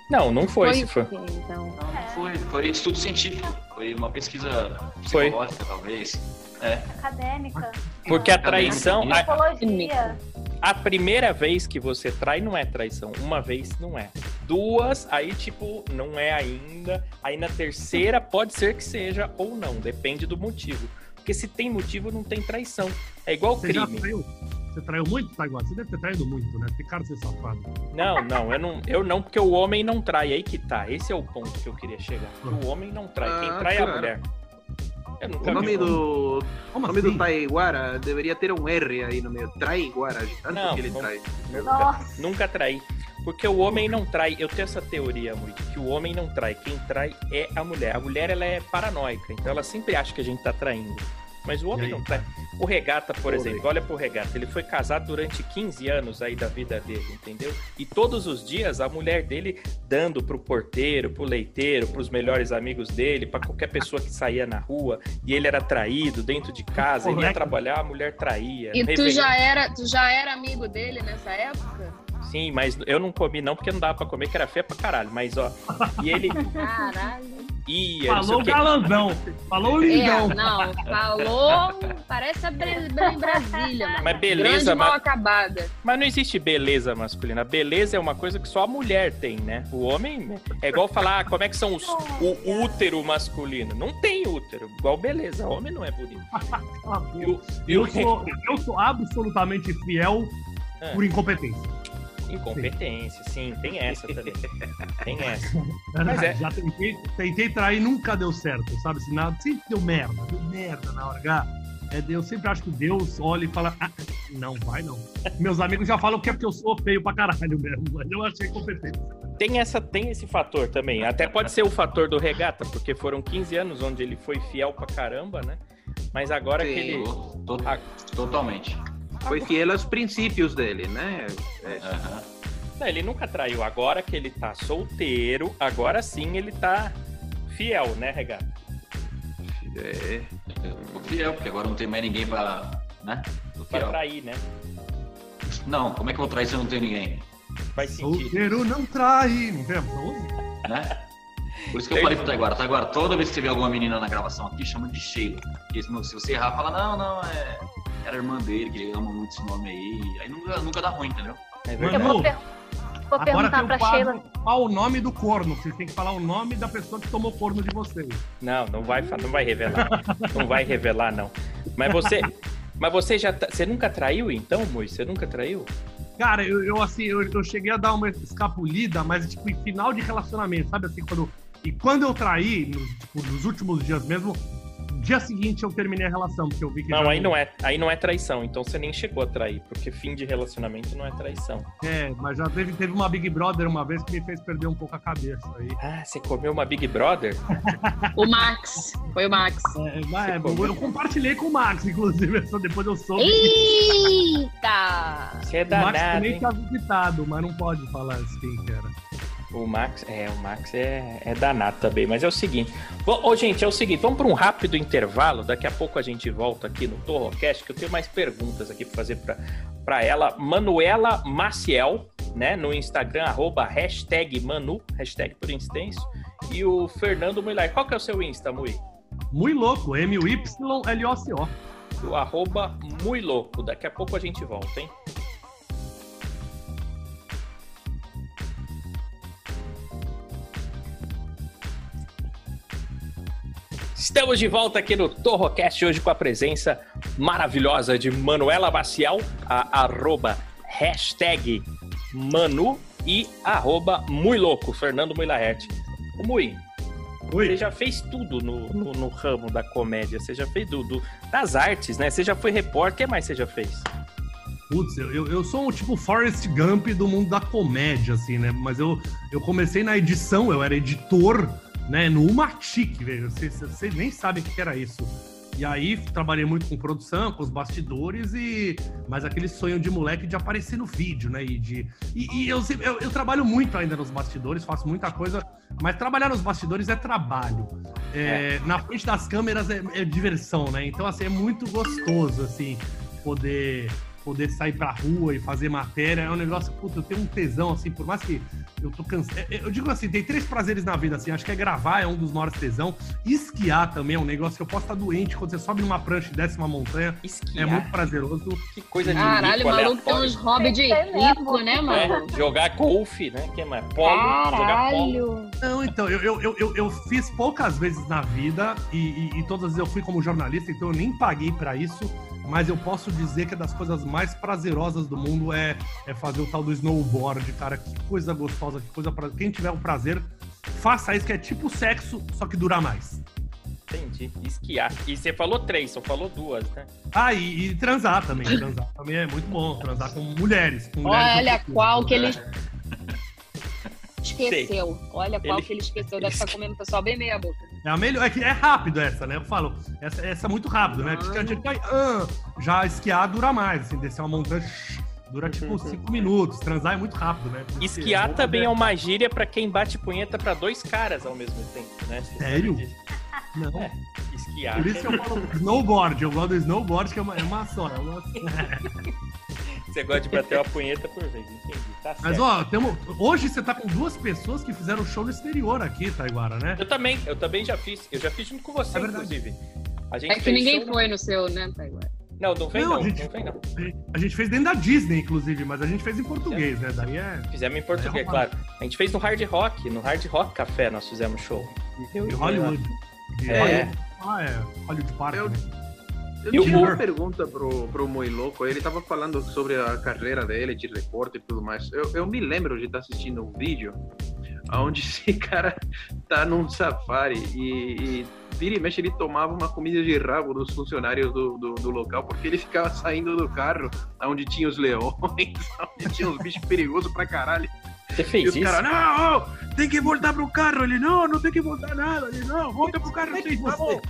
Não, não foi, se foi. o quê, então. Não, não foi. Foi estudo científico. Foi uma pesquisa Foi. psicológica, talvez. É. Acadêmica. Porque a traição, a, a primeira vez que você trai não é traição. Uma vez não é. Duas, aí tipo, não é ainda. Aí na terceira pode ser que seja ou não. Depende do motivo. Porque se tem motivo, não tem traição. É igual Você já crime. Você traiu muito, Taiguara? Você deve ter traído muito, né? Tem cara de ser safado. Não, não, eu não, eu não, porque o homem não trai. Aí que tá. Esse é o ponto que eu queria chegar. O homem não trai. Quem Ah, trai é a mulher. Eu nunca O nome do, Como o nome assim? do Taiguara deveria ter um R aí no meio. Traiguara, de tanto Não, que ele não. trai. Nossa. Nunca traí. Porque o homem não trai. Eu tenho essa teoria, muito, que o homem não trai. Quem trai é a mulher. A mulher, ela é paranoica. Então ela sempre acha que a gente tá traindo. Mas o homem aí? não trai. O Regata, por Porra. exemplo, olha pro Regata. Ele foi casado durante 15 anos aí da vida dele, entendeu? E todos os dias a mulher dele dando pro porteiro, pro leiteiro, pros melhores amigos dele, pra qualquer pessoa que saía na rua. E ele era traído dentro de casa. Ele ia Correto. trabalhar, a mulher traía. E tu já era, tu já era amigo dele nessa época? Sim, mas eu não comi não, porque não dava pra comer, que era feia pra caralho. Mas, ó, e ele Caralho. Ia, Falou galanzão. Falou lindão. É, não, falou, parece a Bre- Bre- Brasília, mano. Mas beleza, Grande mal mas, acabada. mas não existe beleza masculina. Beleza é uma coisa que só a mulher tem, né? O homem é igual falar ah, como é que são os, o útero masculino. Não tem útero, igual beleza. O homem não é bonito. E e o Eu sou, eu sou absolutamente fiel É. por incompetência. Incompetência, sim, tem essa também. Tem essa. Mas é- Já tentei, tentei trair, nunca deu certo, sabe? Assim, nada, sempre deu merda, deu merda na hora H. É, eu sempre acho que Deus olha e fala, ah, não vai não. Meus amigos já falam que é porque eu sou feio pra caralho mesmo, mas eu achei competente. Tem, essa, tem esse fator também. Até pode ser o fator do regata, porque foram 15 anos onde ele foi fiel pra caramba, né? Mas agora que Sim. ele. To- to-. Totalmente. Foi fiel aos princípios dele, né? É. Não, ele nunca traiu. Agora que ele tá solteiro, agora sim ele tá fiel, né, Regato? é, fiel, porque agora não tem mais ninguém pra. Né? Pra fiel. trair, né? Não, como é que eu vou trair se eu não tenho ninguém? Faz sentido. Solteiro não trai, não tem? Né? Por isso que eu falei pro Taiguara, Taiguara, toda vez que você vê alguma menina na gravação aqui, chama de Sheila. Porque se se você errar, fala, não, não, é. Era irmã dele, que ele ama muito esse nome aí. Aí nunca, nunca dá ruim, entendeu? É Eu verdade. vou, Manu, per- vou Agora perguntar pra Sheila. qual o nome do corno. Vocês têm que falar o nome da pessoa que tomou corno de vocês. Não, não vai, não vai revelar. não vai revelar, não. Mas você. Mas você já. Você nunca traiu, então, Mui? Você nunca traiu? Cara, eu, eu, assim, eu, eu cheguei a dar uma escapulida, mas tipo, em final de relacionamento, sabe assim, quando. E quando eu traí, nos, tipo, nos últimos dias mesmo, dia seguinte eu terminei a relação, porque eu vi que. Não, já aí não é, aí não é traição. Então você nem chegou a trair, porque fim de relacionamento não é traição. É, mas já teve, teve uma Big Brother uma vez que me fez perder um pouco a cabeça aí. Ah, você comeu uma Big Brother? O Max. Foi o Max. É, mas, é, comeu? eu compartilhei com o Max, inclusive, só depois eu soube. Eita! Você é o Max danado, também hein? tá visitado, mas não pode falar quem que era. O Max, é, o Max é, é danado também, mas é o seguinte. Bom, ô, gente, é o seguinte, vamos para um rápido intervalo. Daqui a pouco a gente volta aqui no Torrocast, que eu tenho mais perguntas aqui para fazer para ela. Manuela Maciel, né? No Instagram, arroba hashtag Manu, hashtag por extenso. E o Fernando Muilai. Qual que é o seu Insta, Mui? Muito louco, M-U-Y-L-O-C-O. O arroba Mui Louco. Daqui a pouco a gente volta, hein? Estamos de volta aqui no Torrocast hoje com a presença maravilhosa de Manuela Bacial, a arroba hashtag Manu e arroba Mui Louco, Fernando Muilaerte. O Mui, você Oi. já fez tudo no, no, no ramo da comédia, você já fez do, do- das artes, né? Você já foi repórter, o que mais você já fez? Putz, eu, eu, eu sou um tipo Forrest Gump do mundo da comédia, assim, né? Mas eu, eu comecei na edição, eu era editor, né? No Umatic, velho. Vocês nem sabem o que era isso. E aí trabalhei muito com produção, com os bastidores e. Mas aquele sonho de moleque de aparecer no vídeo, né? E, de, e, e eu, eu, eu trabalho muito ainda nos bastidores, faço muita coisa, mas trabalhar nos bastidores é trabalho. É, Na frente das câmeras é, é diversão, né? Então, assim, é muito gostoso, assim, poder poder sair pra rua e fazer matéria é um negócio, puta, eu tenho um tesão, assim, por mais que eu tô cansado. Eu digo assim, tem três prazeres na vida, assim, acho que é gravar é um dos maiores tesão. Esquiar também é um negócio que eu posso estar doente quando você sobe numa prancha e desce uma montanha. É Esquiar? muito prazeroso. Que coisa de Caralho, rico, o maluco tem aleatório. uns hobbies de Tem rico, né, mano? É, jogar golfe, né? Que é mais polo, jogar polo. Caralho! Não, então, eu, eu, eu, eu, eu fiz poucas vezes na vida e, e, e todas as vezes eu fui como jornalista, então eu nem paguei pra isso. Mas eu posso dizer que é das coisas mais prazerosas do mundo é, é fazer o tal do snowboard, cara. Que coisa gostosa, que coisa pra... Quem tiver o prazer, faça isso, que é tipo sexo, só que dura mais. Entendi. Esquiar. E você falou três, só falou duas, né? Ah, e, e transar também. Transar também é muito bom. Transar com mulheres. Com mulheres Olha qual que ele esqueceu. Olha qual Ele- que ele esqueceu. Deve estar comendo o pessoal bem meia boca. É a melhor, é que é rápido essa, né? Eu falo, essa, essa é muito rápido, né? Porque a gente vai, ah, já esquiar dura mais, assim, descer uma montanha dura tipo cinco minutos, transar é muito rápido, né? Porque Esquiar é também é uma gíria pra quem bate punheta pra dois caras ao mesmo tempo, né? Você Sério? Não, É, esquiar. por isso que eu falo snowboard, eu gosto do snowboard, que é uma, é uma só. É uma... Você gosta de bater uma punheta por vez, entendi. Tá certo. Mas ó, temos, hoje você tá com duas pessoas que fizeram show no exterior aqui, Taiguara, né? Eu também, eu também já fiz. Eu já fiz junto com você, É inclusive. A gente É que fez ninguém show- foi no seu, né, Taiguara? Não, não vem Não, não, a gente- não vem não. A gente fez dentro da Disney, inclusive, mas a gente fez em português, né? Daí é. Fizemos em português, É, claro. A gente fez no Hard Rock, no Hard Rock Café nós fizemos show. De Hollywood. É. Hollywood. Ah, é. Hollywood Park, Eu- né? Eu E tinha uma pergunta pro, pro Mui Louco. Ele tava falando sobre a carreira dele de repórter e tudo mais. Eu, eu me lembro de estar assistindo um vídeo onde esse cara tá num safari e, e vira e mexe ele tomava uma comida de rabo dos funcionários do, do, do local porque ele ficava saindo do carro onde tinha os leões, onde tinha uns bichos perigosos pra caralho. Você E fez os isso? caras, não, tem que voltar pro carro. Ele, não, não tem que voltar nada. Ele, não, volta pro carro. É tá você- bom.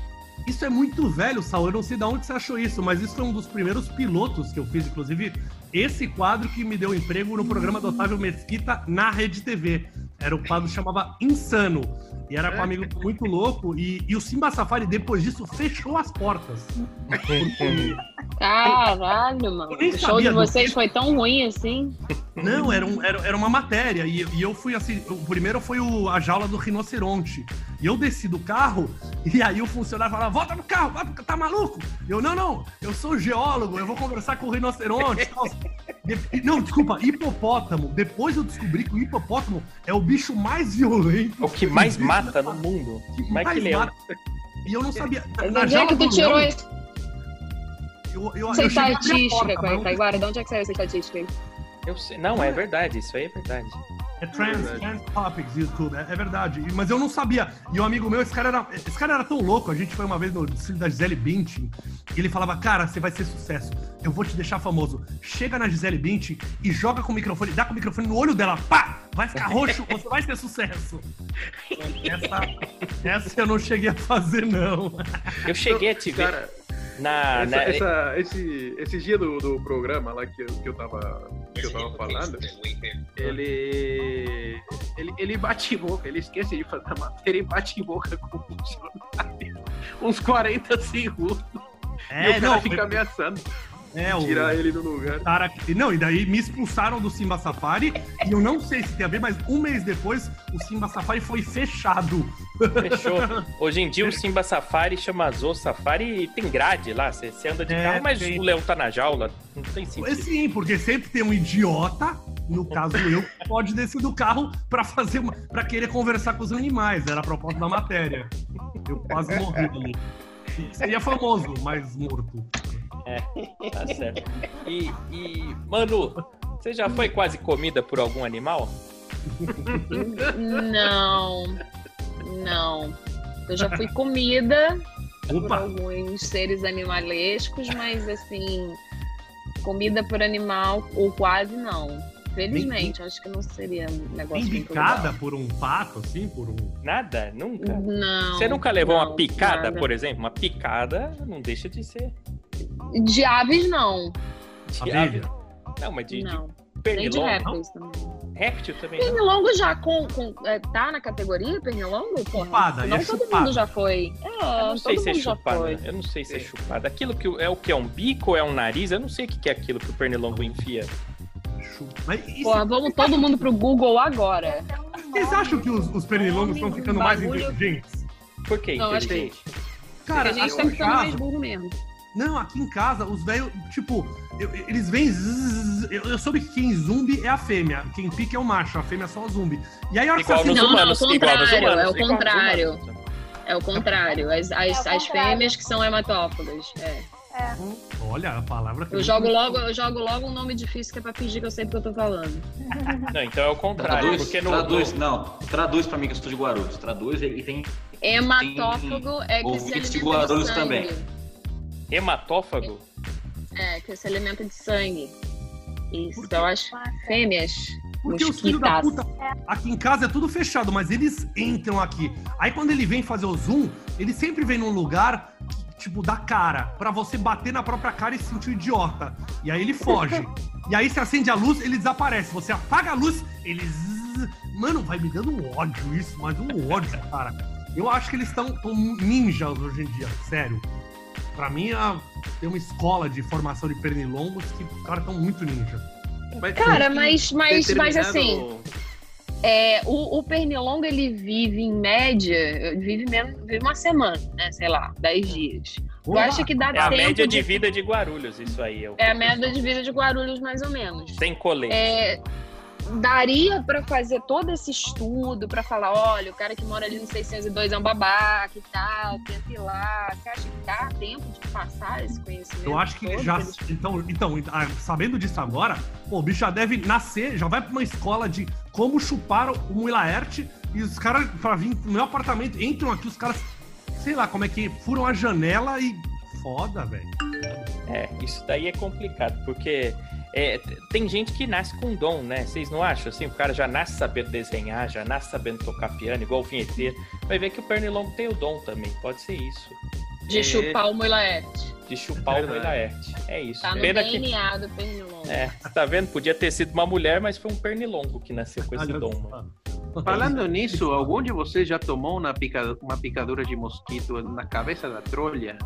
Isso é muito velho, Saul. Eu não sei de onde você achou isso, mas isso foi um dos primeiros pilotos que eu fiz. Inclusive, esse quadro que me deu emprego no programa do Otávio Mesquita na Rede TV. Era o quadro que chamava Insano. E era com um amigo muito louco. E, e o Simba Safari, depois disso, fechou as portas. Porque- Caralho, mano. O show de do vocês foi tão ruim assim. Não, era, um- era, era uma matéria. E, e eu fui assim. O primeiro foi o, a jaula do rinoceronte. E eu desci do carro, e aí o funcionário falava: volta no carro, vai, tá maluco? Eu, não, não, eu sou geólogo, eu vou conversar com o rinoceronte. e tal." De- não, desculpa, hipopótamo. Depois eu descobri que o hipopótamo é o bicho mais violento. O que mais existe mata no mundo. que Mais que leão. mata. E eu não sabia. Mas Na onde é que tu tirou leão, essa eu, eu, essa eu a estatística, porta, Taiguara? De onde é que saiu essa estatística aí? Eu sei- Não, é verdade, isso aí é verdade. É trans, verdade. trans topics, YouTube, é, é verdade. Mas eu não sabia. E um amigo meu, esse cara era, esse cara era tão louco. A gente foi uma vez no desfile da Gisele Bündchen. E ele falava, cara, você vai ser sucesso. Eu vou te deixar famoso. Chega na Gisele Bündchen e joga com o microfone, dá com o microfone no olho dela, pá! Vai ficar roxo, você vai ter sucesso. Essa, essa eu não cheguei a fazer, não. Eu cheguei a te ver Cara, na. essa, na- essa- esse, esse dia do, do programa lá que eu, que eu tava, que eu tava falando, ele, ele. Ele bate boca, ele esquece de fazer a matéria e bate boca com o funcionário. Uns 40 segundos. e É, o cara não, fica ameaçando é o tirar ele do lugar. Não, e daí me expulsaram do Simba Safari. e eu não sei se tem a ver, mas um mês depois o Simba Safari foi fechado. Fechou. Hoje em dia o Simba Safari chama Zo Safari e tem grade lá. Você, você anda de É, carro, mas tem. o leão tá na jaula. Não tem sentido. sim, porque sempre tem um idiota, no caso eu, que pode descer do carro pra fazer uma, para querer conversar com os animais. Era a proposta da matéria. Eu quase morri ali. Seria famoso, mas morto. Tá certo. E, e, Manu, você já foi quase comida por algum animal? Não. Não. Eu já fui comida por Opa! alguns seres animalescos, mas assim, comida por animal ou quase não. Felizmente, acho que não seria um negócio legal. por um pato, assim, por um. Nada? Nunca? Não. Você nunca levou não, uma picada, nada. por exemplo? Uma picada não deixa de ser. De aves, não. De Abelha. ave. Não, mas de, de não. Nem de pernilongo. répteis também. Réptil também. não? Pernilongo já com, com- é, tá na categoria pernilongo? Porra, Chupada, não é todo chupada. mundo já foi. É, Eu não sei todo se é mundo já chupada. foi. Eu não sei se é chupada. Aquilo que é o que é um bico ou é um nariz? Eu não sei o que é aquilo que o pernilongo enfia. Mas e Porra, vamos todo mundo pro Google agora. vocês acham que os, os pernilongos estão ficando mais Bagulho- inteligentes? Por que Não, acho que-? Cara, Porque a gente tá ficando mais burro mesmo. Não, aqui em casa, os velhos, tipo, eu- eles vêm. zzz, Eu, eu soube que quem zumbi é a fêmea, quem pica é o macho, a fêmea é só o zumbi. E aí a hora que você Não, não, humanos. é o contrário, humanos. é o contrário. humanos. É o contrário. As, as, É o as fêmeas que são hematófagas. É. Olha a palavra que Eu jogo logo, eu jogo logo um nome difícil que é pra fingir que eu sei do que eu tô falando. Não, então é o contrário. Traduz, Porque no, traduz, no- não, traduz pra mim que eu sou de Guarulhos. Traduz e tem. Hematófago é que se alimenta de Guarulhos também. Hematófago. É, que se alimenta de sangue. Isso, eu acho. Fêmeas. Porque os filhos da puta, aqui em casa é tudo fechado, mas eles entram aqui. Aí quando ele vem fazer o zoom, ele sempre vem num lugar, tipo, da cara, pra você bater na própria cara e se sentir um idiota. E aí ele foge. e aí você acende a luz, ele desaparece. Você apaga a luz, ele... zzz. Mano, vai me dando um ódio isso, mas um ódio, cara. Eu acho que eles estão ninjas hoje em dia, sério. Pra mim, a- tem uma escola de formação de pernilongos que os caras estão muito ninja. Mas, Cara, mas, mas, mas determinado- assim, é, o, o pernilongo ele vive em média, vive menos, vive uma semana, né? Sei lá, 10 dias. Tu Porra, acha que dá É a tempo média de vida de Guarulhos, isso aí. É, É a eu média de vida de Guarulhos, mais ou menos. Sem colete. É, daria pra fazer todo esse estudo pra falar, olha, o cara que mora ali no 602 é um babaca e tal, tenta ir lá. Você acha que dá tempo de passar esse conhecimento? Eu acho que já. eles? Então, então, ah, sabendo disso agora, pô, o bicho já deve nascer, já vai pra uma escola de como chupar o Muilaerte e os caras, pra vir no meu apartamento, entram aqui, os caras, sei lá, como é que furam a janela e. Foda, velho. É, isso daí é complicado, porque é, tem gente que nasce com dom, né? Vocês não acham? Assim, o cara já nasce sabendo desenhar, já nasce sabendo tocar piano, igual o vinheteiro. Vai ver que o pernilongo tem o dom também, pode ser isso. De É. chupar o Moilaete. De chupar o Verdade. Moilaete. É isso. Tá no Pena que. DNA do pernilongo. É, tá vendo? Podia ter sido uma mulher, mas foi um pernilongo que nasceu com esse dom, mano. Falando nisso, algum de vocês já tomou uma, pica- uma picadura de mosquito na cabeça da trolha?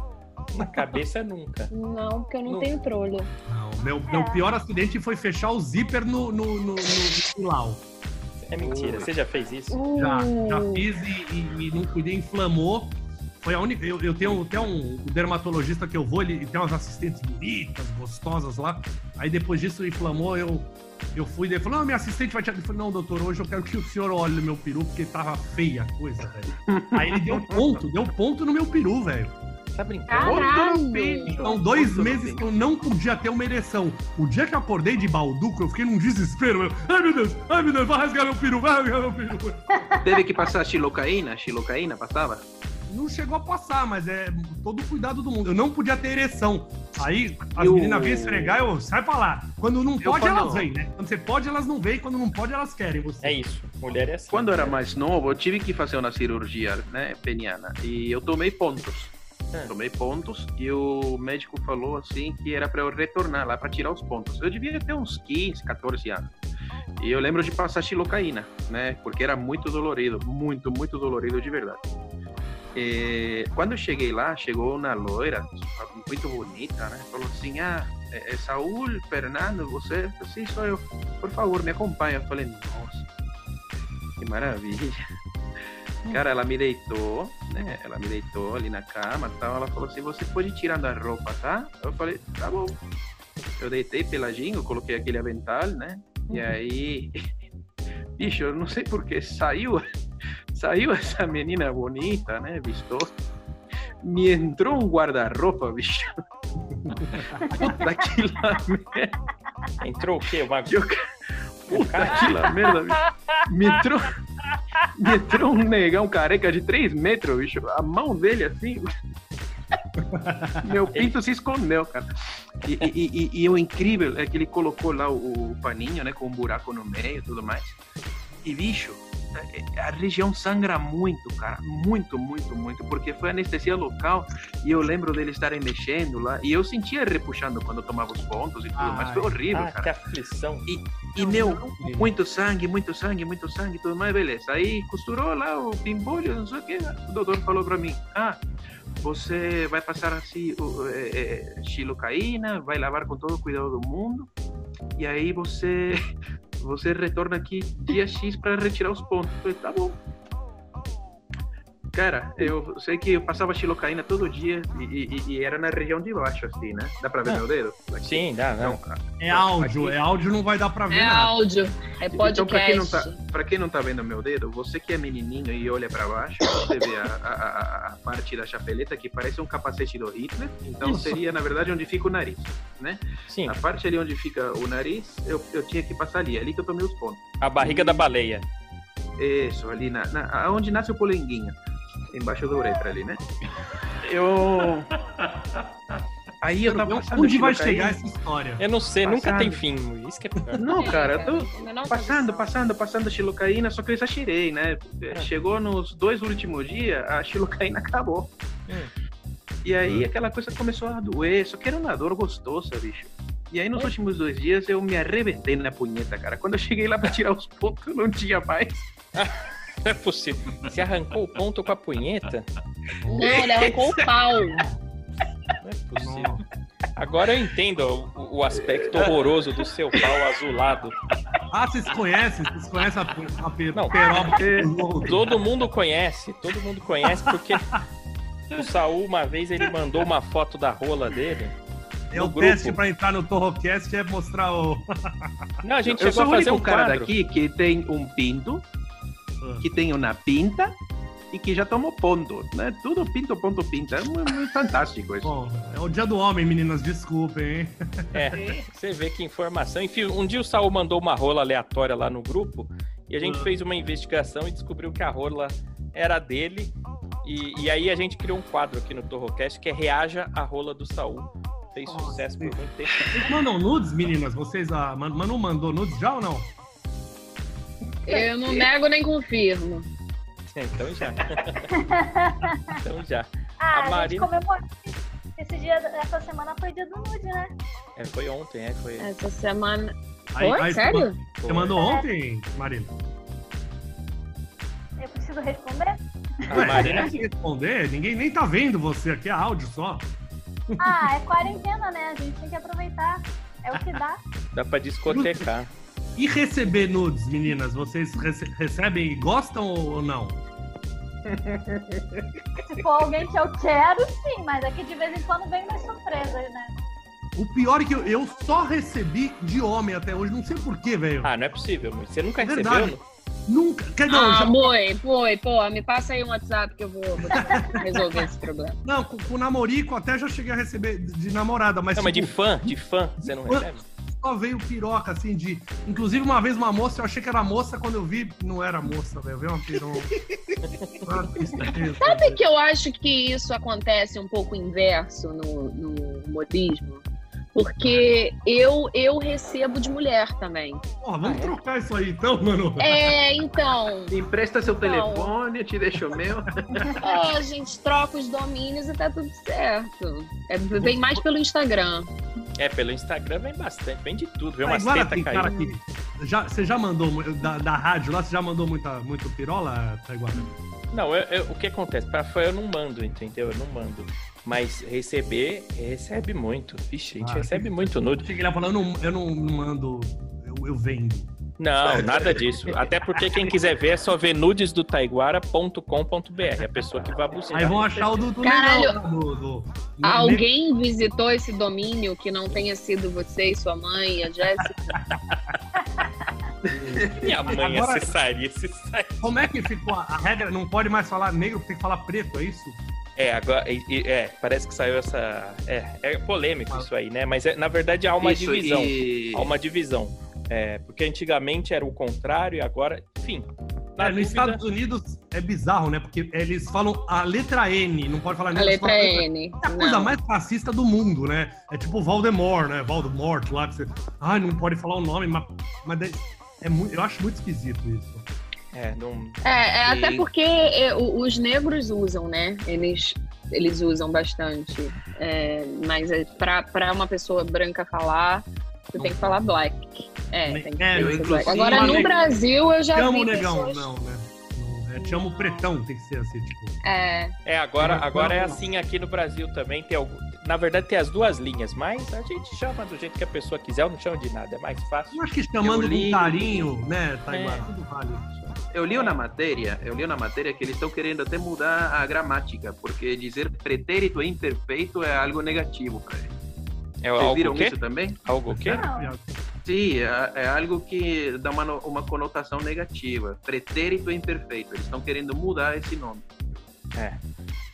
Na cabeça nunca. Não, porque eu não Não. tenho trolha. Não, meu, meu pior acidente foi fechar o zíper no, no, no, no, no pilau. É mentira. Você já fez isso? Já, já Uh, fiz e, e, e não cuidei, inflamou. Foi a única. Eu, eu tenho até um, dermatologista que eu vou, ele tem umas assistentes bonitas, gostosas lá. Aí depois disso inflamou, eu, eu fui, ele falou: Não, minha assistente vai te. Ele falou: Não, doutor, hoje eu quero que o senhor olhe no meu peru, porque tava feia a coisa, velho. Aí ele deu ponto, deu ponto no meu peru, velho. Tá brincando? Caralho! Então, dois meses que eu não podia ter uma ereção. O dia que eu acordei de balduco, eu fiquei num desespero. Eu, ai meu Deus, ai meu Deus, vai rasgar meu peru, vai rasgar meu peru. Teve que passar xilocaína? Xilocaína passava? Não chegou a passar, mas é todo o cuidado do mundo. Eu não podia ter ereção. Aí as Eu- meninas vêm esfregar, eu sai pra lá. Quando não pode, quando- elas vêm, né? Quando você pode, elas não vêm. Quando não pode, elas querem você. É isso. Mulher é assim. Quando eu era mais novo, eu tive que fazer uma cirurgia né, peniana e eu tomei pontos. É. Tomei pontos e o médico falou assim que era para eu retornar lá para tirar os pontos. Eu devia ter uns 15, 14 anos. E eu lembro de passar xilocaína, né? Porque era muito dolorido, muito, muito dolorido de verdade. E quando eu cheguei lá, chegou uma loira, muito bonita, né? Falou assim: Ah, é, é Saúl, Fernando, você? Sim, sou eu. Por favor, me acompanha. Eu falei: Nossa, que maravilha. Cara, ela me deitou, né? Ela me deitou ali na cama e tal. Ela falou assim: Você pode ir tirando a roupa, tá? Eu falei: Tá bom. Eu deitei peladinho, coloquei aquele avental, né? E aí, bicho, eu não sei porque saiu, saiu essa menina bonita, né? Vistosa. Me entrou um guarda-roupa, bicho. Puta que lá. Entrou o quê? Uma... Eu- Puta que lá merda, bicho. Me entrou, entrou um negão careca de 3 metros, bicho. A mão dele assim. Meu pinto se escondeu, cara. E, e- e- e o incrível é que ele colocou lá o, o paninho, né? Com um buraco no meio e tudo mais. E, bicho, a- região sangra muito, cara. Muito, muito, muito. Porque foi anestesia local. E eu lembro dele estarem mexendo lá. E eu sentia repuxando quando eu tomava os pontos e tudo mais. Foi horrível, Ah, cara. que aflição. E, meu, muito sangue, muito sangue, muito sangue, tudo mais, beleza. Aí costurou lá o pimpolho, não sei o que. O doutor falou pra mim: Ah, você vai passar assim, o, é, é, xilocaína, vai lavar com todo o cuidado do mundo. E aí você, você retorna aqui dia X pra retirar os pontos. Eu falei: Tá bom. Cara, eu sei que eu passava xilocaína todo dia e, e- e era na região de baixo, assim, né? Dá pra ver Ah. meu dedo? Aqui. Sim, dá, não. É áudio, é áudio, não vai dar pra ver É nada. áudio, é podcast. Então, pra quem, não tá, pra quem não tá vendo meu dedo, você que é menininho e olha pra baixo, você vê a, a- a- a parte da chapeleta que parece um capacete do Hitler. Então Isso. seria, na verdade, onde fica o nariz, né? Sim, A parte ali onde fica o nariz, eu, eu tinha que passar ali. Ali que eu tomei os pontos. a barriga da baleia. Isso, ali na, na onde nasce o polenguinho. Embaixo do uretra ali, né? Eu... Aí eu tava passando Onde vai chegar essa história? Eu não sei, nunca Passado. tem fim. Isso que é pior. Não, cara, eu tô... Passando, passando, passando a xilocaína, só que eu exagerei, né? Chegou nos dois últimos dias, a xilocaína acabou. Hum. E aí aquela coisa começou a doer, só que era uma dor gostosa, bicho. E aí nos últimos dois dias eu me arrebentei na punheta, cara. Quando eu cheguei lá pra tirar os pontos, não tinha mais. Não é possível. Você arrancou o ponto com a punheta? Não, ele arrancou o pau. Não é possível. Agora eu entendo o, o aspecto horroroso do seu pau azulado. Ah, vocês conhecem? Vocês conhecem a, a per, Não. peroba? Todo mundo conhece, todo mundo conhece, porque o Saul, uma vez, ele mandou uma foto da rola dele. É o grupo. teste pra entrar no Torrocast é mostrar o. Não, a gente Eu chegou sou a o fazer único um cara quadro. daqui que tem um pinto, que tem uma pinta e que já tomou ponto, né? Tudo pinto, ponto, pinta. É muito fantástico isso. Bom, é o dia do homem, meninas, desculpem, hein? É, você vê que informação. Enfim, um dia o Saul mandou uma rola aleatória lá no grupo e a gente Ah. fez uma investigação e descobriu que a rola era dele. E, e aí a gente criou um quadro aqui no Torrocast que é Reaja a rola do Saul. Fez sucesso por muito tempo. Vocês mandam nudes, meninas? Vocês, a Man- Manu mandou nudes já ou não? Eu não nego nem confirmo. Então já. então já. Ah, A a, Marina- gente comemorou. Esse dia, essa semana foi dia do nude, né? É, foi ontem, é, foi. Essa semana. Aí- Foi? aí Sério? Você mandou ontem, Marina? Eu preciso responder? A Ué, Marina é, se responder, ninguém nem tá vendo você aqui, é áudio só. Ah, é quarentena, né? A gente tem que aproveitar. É o que dá. dá pra discotecar. E receber nudes, meninas, vocês rece- recebem e gostam ou não? Se for alguém que eu quero, sim, mas aqui de vez em quando vem umas surpresas, né? O pior é que eu, eu só recebi de homem até hoje, não sei porquê, velho. Ah, não é possível, Mui. Você nunca recebeu? Verdade. Nunca. Quer dizer, Ah, já- foi, foi. Pô, me passa aí um WhatsApp que eu vou, resolver esse problema. Não, com, com namorico até já cheguei a receber de, namorada, mas, Não, mas de tipo, fã, de fã, você não recebe? Só veio piroca, assim, de... Inclusive, uma vez uma moça, eu achei que era moça, quando eu vi, não era moça, velho. Veio uma piroca. Tristeza. Sabe que eu acho que isso acontece um pouco inverso no, no humorismo? Porque eu, eu recebo de mulher também. Porra, vamos trocar isso aí então, mano. É, então. Empresta seu Não. telefone, eu te deixo o meu. É, a gente troca os domínios e tá tudo certo. É, vem mais pelo Instagram. É, pelo Instagram vem bastante, vem de tudo, vem Mas umas agora tetas tem cara caindo. que... Já, você já mandou, da, da rádio lá, você já mandou muita, muito pirola, Taiguara? Não, eu- eu- o que acontece? Pra fã eu não mando, entendeu? Eu não mando. Mas receber, recebe muito. Vixe, a gente Ah, recebe que- muito nude. Cheguei lá falando, eu não, eu não mando, eu, eu vendo. Não, nada disso. Até porque quem quiser ver é só ver nudesdotaiguara.com.br. A pessoa que vai buscar. Aí vão achar o do, do Caralho. do, do, do- Alguém visitou esse domínio que não tenha sido você e sua mãe e a Jéssica? Minha mãe Agora- acessaria esse site. Como é que ficou a, a regra? Não pode mais falar negro, tem que falar preto, é isso? É, agora. e- É, parece que saiu essa. É, é polêmico isso aí, né? Mas é- na verdade há uma Isso, divisão. e- Há uma divisão. É, porque antigamente era o contrário e agora, enfim. na É, nos dúvida- Estados Unidos é bizarro, né? Porque eles falam a letra N, não pode falar A negro, eles letra N. É a coisa Não. mais racista do mundo, né? É tipo Voldemort, né? Voldemort lá, que você. Ai, não pode falar o nome, mas. mas daí- é muito, eu acho muito esquisito isso. É, não. É, é até E- porque é, os negros usam, né? Eles, eles usam bastante. É, mas é pra, pra uma pessoa branca falar, você tem que falar black. É, tem que É, ser eu, black. Agora, no neg- Brasil, eu já Te amo, vi negão. pessoas... Não, né? É, te amo pretão, tem que ser assim, tipo. É, É, agora, agora é assim aqui no Brasil também. Tem algum... Na verdade, tem as duas linhas, mas a gente chama do jeito que a pessoa quiser, eu não chamo de nada, é mais fácil. Eu acho que chamando com carinho, né, Taiguara? É. Tudo vale. Eu li na matéria, eu li na matéria que eles estão querendo até mudar a gramática, porque dizer pretérito e imperfeito é algo negativo para eles. É Vocês algo viram o quê? isso também? Algo o quê? Não. Sim, é, é algo que dá uma, uma conotação negativa. Pretérito e imperfeito. Eles estão querendo mudar esse nome. É,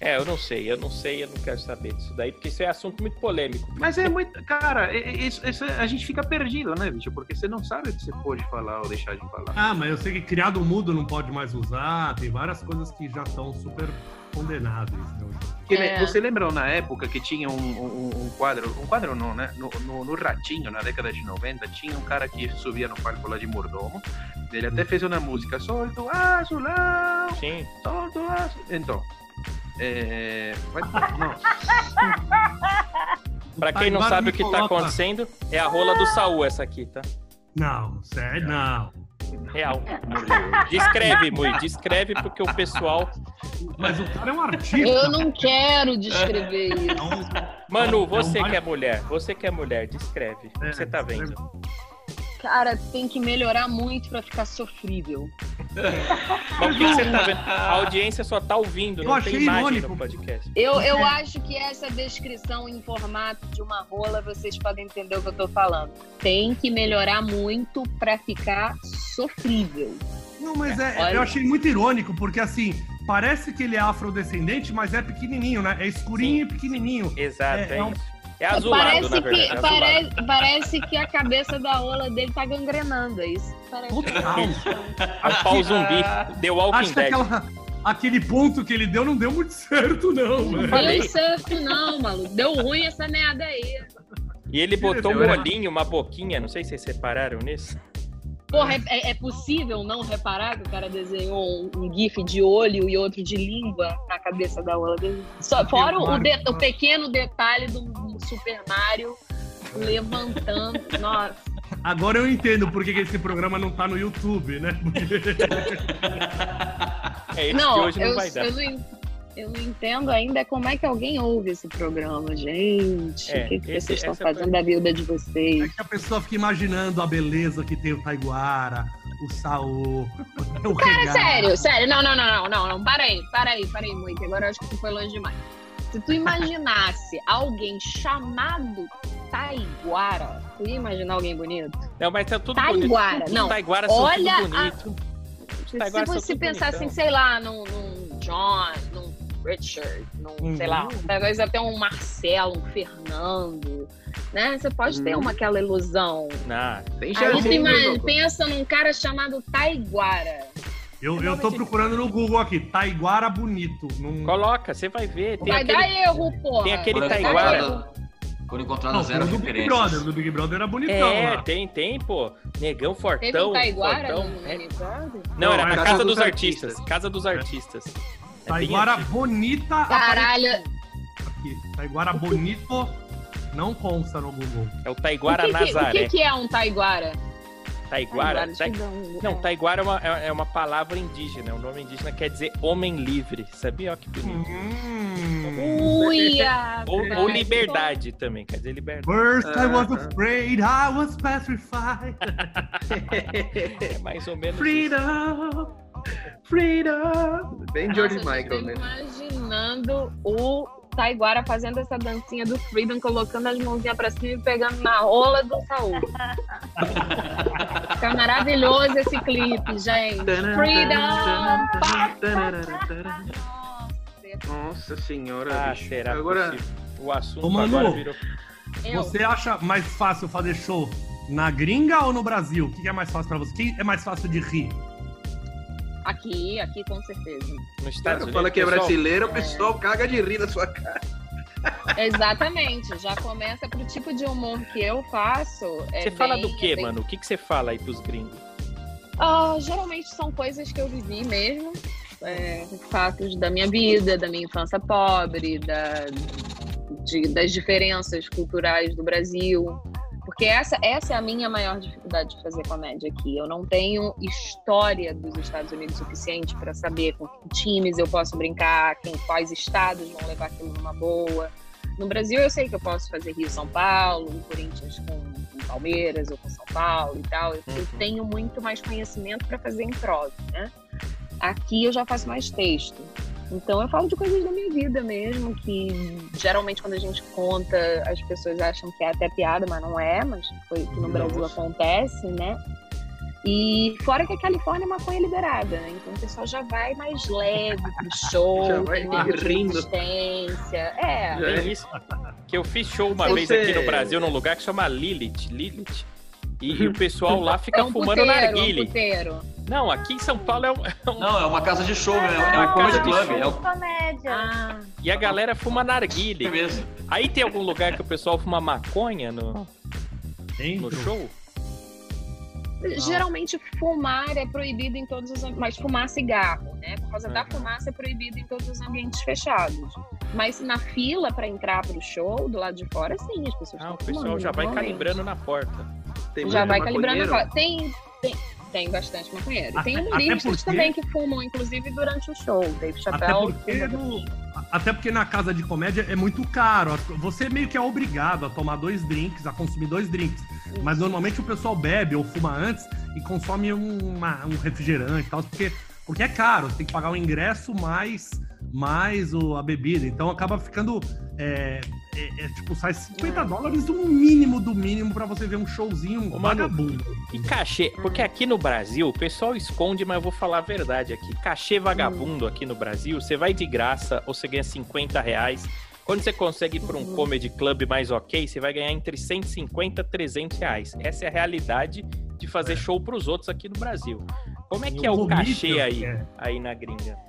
eu não sei, eu não sei, eu não quero saber disso daí, porque isso é assunto muito polêmico. Mas é muito. Cara, é- é- isso, isso é- a gente fica perdido, né, bicho? Porque você não sabe o que você pode falar ou deixar de falar. Ah, mas eu sei que criado mudo não pode mais usar, tem várias coisas que já estão super condenáveis. Né, É. Você lembra na época que tinha um, um- um quadro, um quadro não, né? No, no, no Ratinho, na década de 90, tinha um cara que subia no palco lá de mordomo. Ele até fez uma música, solto azulão, Sim. solto azulão. Então, é... Vai... Não, Pra quem não sabe o que tá acontecendo, é a rola do Saul essa aqui, tá? Não, sério, não. Real. Descreve, Mui, descreve porque o pessoal. Mas o cara é um artista. eu não quero descrever isso. Manu, você que é mulher, você que é mulher, descreve. O É, que você tá vendo? Cara, tem que melhorar muito pra ficar sofrível. Mas o que, você tá vendo? A audiência só tá ouvindo, Eu não achei tem imagem irônico. no podcast. Eu, eu acho que essa descrição em formato de uma rola, vocês podem entender o que eu tô falando. Tem que melhorar muito pra ficar sofrível. Não, mas é, Olha. eu achei muito irônico, porque assim, parece que ele é afrodescendente, mas é pequenininho, né? É escurinho e pequenininho. Exato, É, é, é um- isso. É azulado, parece, na verdade. que, é azulado. parece, parece que a cabeça da rola dele tá gangrenando, é isso. que Parece. Total. É um pau zumbi. The Walking Acho que Dead. aquela, aquele ponto que ele deu não deu muito certo, não, Não velho. deu certo, não, maluco. Deu ruim essa merda aí. E ele botou um olhinho, uma boquinha, não sei se vocês separaram nisso. Porra, é, é- é possível não reparar que o cara desenhou um, um gif de olho e outro de língua na cabeça da outra? Só, fora o, de- o pequeno detalhe do Super Mario levantando. Nossa. Agora eu entendo por que que esse programa não tá no YouTube, né? É esse que Não, hoje não eu, vai dar. eu, não, eu não entendo ainda como é que alguém ouve esse programa, gente. É, o que, que esse- vocês estão é a fazendo da vida de É vocês? que a pessoa fica imaginando a beleza que tem o Taiguara, o Saô, o Cara, regalo. sério, sério. Não, não, não, não, não, não. Para aí, para aí, para aí, muito. Agora eu acho que tu foi longe demais. Se tu imaginasse alguém chamado Taiguara, tu ia imaginar alguém bonito? Não, mas tá tudo Taiguara, bonito. não. Taiguara são Olha tudo a- bonito. Se Taiguara são você pensar assim, sei lá, num, num John, num Richard, num, sei lá, Uhum. talvez até um Marcelo, um Fernando, né? Você pode ter Uhum. uma aquela ilusão. Não, Tem Aí tu jardim, ima- louco. pensa num cara chamado Taiguara. Eu, eu tô procurando no Google aqui, Taiguara bonito. Num... coloca, você vai ver. Tem Vai aquele... dar erro, porra. tem aquele Quando Taiguara. Quando encontrado Não, zero o do Big. Brother, o do Big Brother era bonitão É, lá. tem, tem, pô. Negão Teve fortão. um Taiguara fortão. no É. Big Brother? Não, era na é Casa, Casa dos, dos Artistas. Artistas. Casa dos Artistas. É Taiguara antigo. bonita. Caralho. aparece Aqui. Taiguara bonito não consta no Google. É o O Taiguara que, o Nazaré. que, que é um Taiguara? Taiguara. deixa eu Tai- dar um- Não, Taiguara é uma, é é uma palavra indígena. O nome indígena quer dizer homem livre. Sabia? Ó, que bonito. Hum. Uia! Ou, ou liberdade também, quer dizer liberdade. First I was afraid, I was petrified. É mais ou menos isso. Freedom! Bem George Nossa, Michael, eu né? tô imaginando o Taiguara fazendo essa dancinha do Freedom, colocando as mãozinhas pra cima e pegando na rola do Saul. Fica maravilhoso esse clipe, gente. Freedom! Nossa senhora, Ah, será Agora, possível? O assunto Ô, Manu, agora virou... Você acha mais fácil fazer show na gringa ou no Brasil? O que é mais fácil pra você? Quem é mais fácil de rir? Aqui, aqui com certeza. nos Estados Unidos. fala que é brasileiro, o pessoal caga de rir da sua cara. Exatamente, já começa pro tipo de humor que eu faço. é Você fala bem- do é quê, bem- mano? O que, que você fala aí pros gringos? Ah, geralmente são coisas que eu vivi mesmo. É, fatos da minha vida, da minha infância pobre, da, de- das diferenças culturais do Brasil. Porque essa, essa é a minha maior dificuldade de fazer comédia aqui. Eu não tenho história dos Estados Unidos suficiente para saber com que times eu posso brincar, quem, quais estados vão levar aquilo numa boa. No Brasil, eu sei que eu posso fazer Rio São Paulo, Corinthians com, com Palmeiras ou com São Paulo e tal. Eu, eu Uhum. tenho muito mais conhecimento para fazer improv, né? Aqui eu já faço mais texto. Então eu falo de coisas da minha vida mesmo, que geralmente quando a gente conta, as pessoas acham que é até piada, mas não é, mas foi que no Brasil Nossa. acontece, né? E fora que a Califórnia é maconha liberada, né? Então o pessoal já vai mais leve pro show, Já vai rindo. resistência. É, é. Isso. Que eu fiz show uma Você- vez aqui no Brasil, num lugar que chama Lilith. Lilith. E, e o pessoal lá fica é um fumando puteiro, é um narguile. puteiro. Não, aqui em São Paulo é um. é um- Não, é uma casa de show, é, é Uma um comedy casa de club. É o Comédia. Ah, E a galera fuma narguile. mesmo. Aí tem algum lugar que o pessoal fuma maconha no, no show? Geralmente fumar é proibido em todos os ambientes, mas fumar cigarro, né? Por causa da Uhum. fumaça é proibido em todos os ambientes fechados. Mas na fila para entrar pro show, do lado de fora, sim, as pessoas Ah, o pessoal fumando, já vai calibrando na porta. Tem Já vai calibrando. maconheiro. a- Tem, tem, tem bastante maconheiro. E Tem Até- humoristas até porque- também que fumam, inclusive durante o show. Dave Até Chappelle. porque, no- até porque na casa de comédia é muito caro. Você meio que é obrigado a tomar dois drinks, a consumir dois drinks. Mas normalmente o pessoal bebe ou fuma antes e consome uma- um refrigerante e tal, porque, porque é caro. Tem que pagar o ingresso mais, mais o, a bebida. Então acaba ficando. É, é- é, tipo, sai 50 dólares do mínimo do mínimo pra você ver um showzinho Ô, vagabundo. E cachê, porque aqui no Brasil, o pessoal esconde, mas eu vou falar a verdade aqui. Cachê vagabundo aqui no Brasil, você vai de graça ou você ganha 50 reais. Quando você consegue ir para um comedy club mais ok, você vai ganhar entre 150 e 300 reais. Essa é a realidade de fazer show para os outros aqui no Brasil. Como é que é o cachê aí, aí na gringa?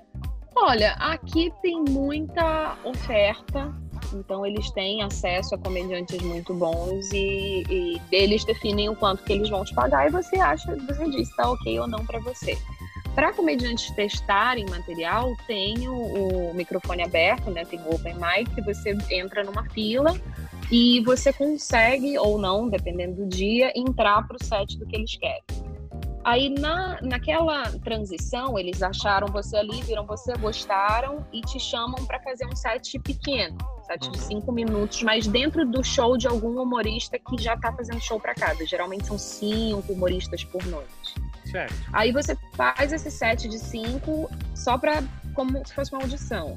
Olha, aqui tem muita oferta Então eles têm acesso a comediantes muito bons e, e eles definem o quanto que eles vão te pagar e você acha, você diz se tá ok ou não para você. Para comediantes testarem material, tem o, o microfone aberto, né? Tem o open mic, que você entra numa fila e você consegue ou não, dependendo do dia, entrar para o set do que eles querem. Aí na, naquela transição, eles acharam você ali, viram você, gostaram e te chamam para fazer um set pequeno, set de Uhum. cinco minutos, mas dentro do show de algum humorista que já tá fazendo show para casa. Geralmente são cinco humoristas por noite. Certo. Aí você faz esse set de cinco só para como se fosse uma audição.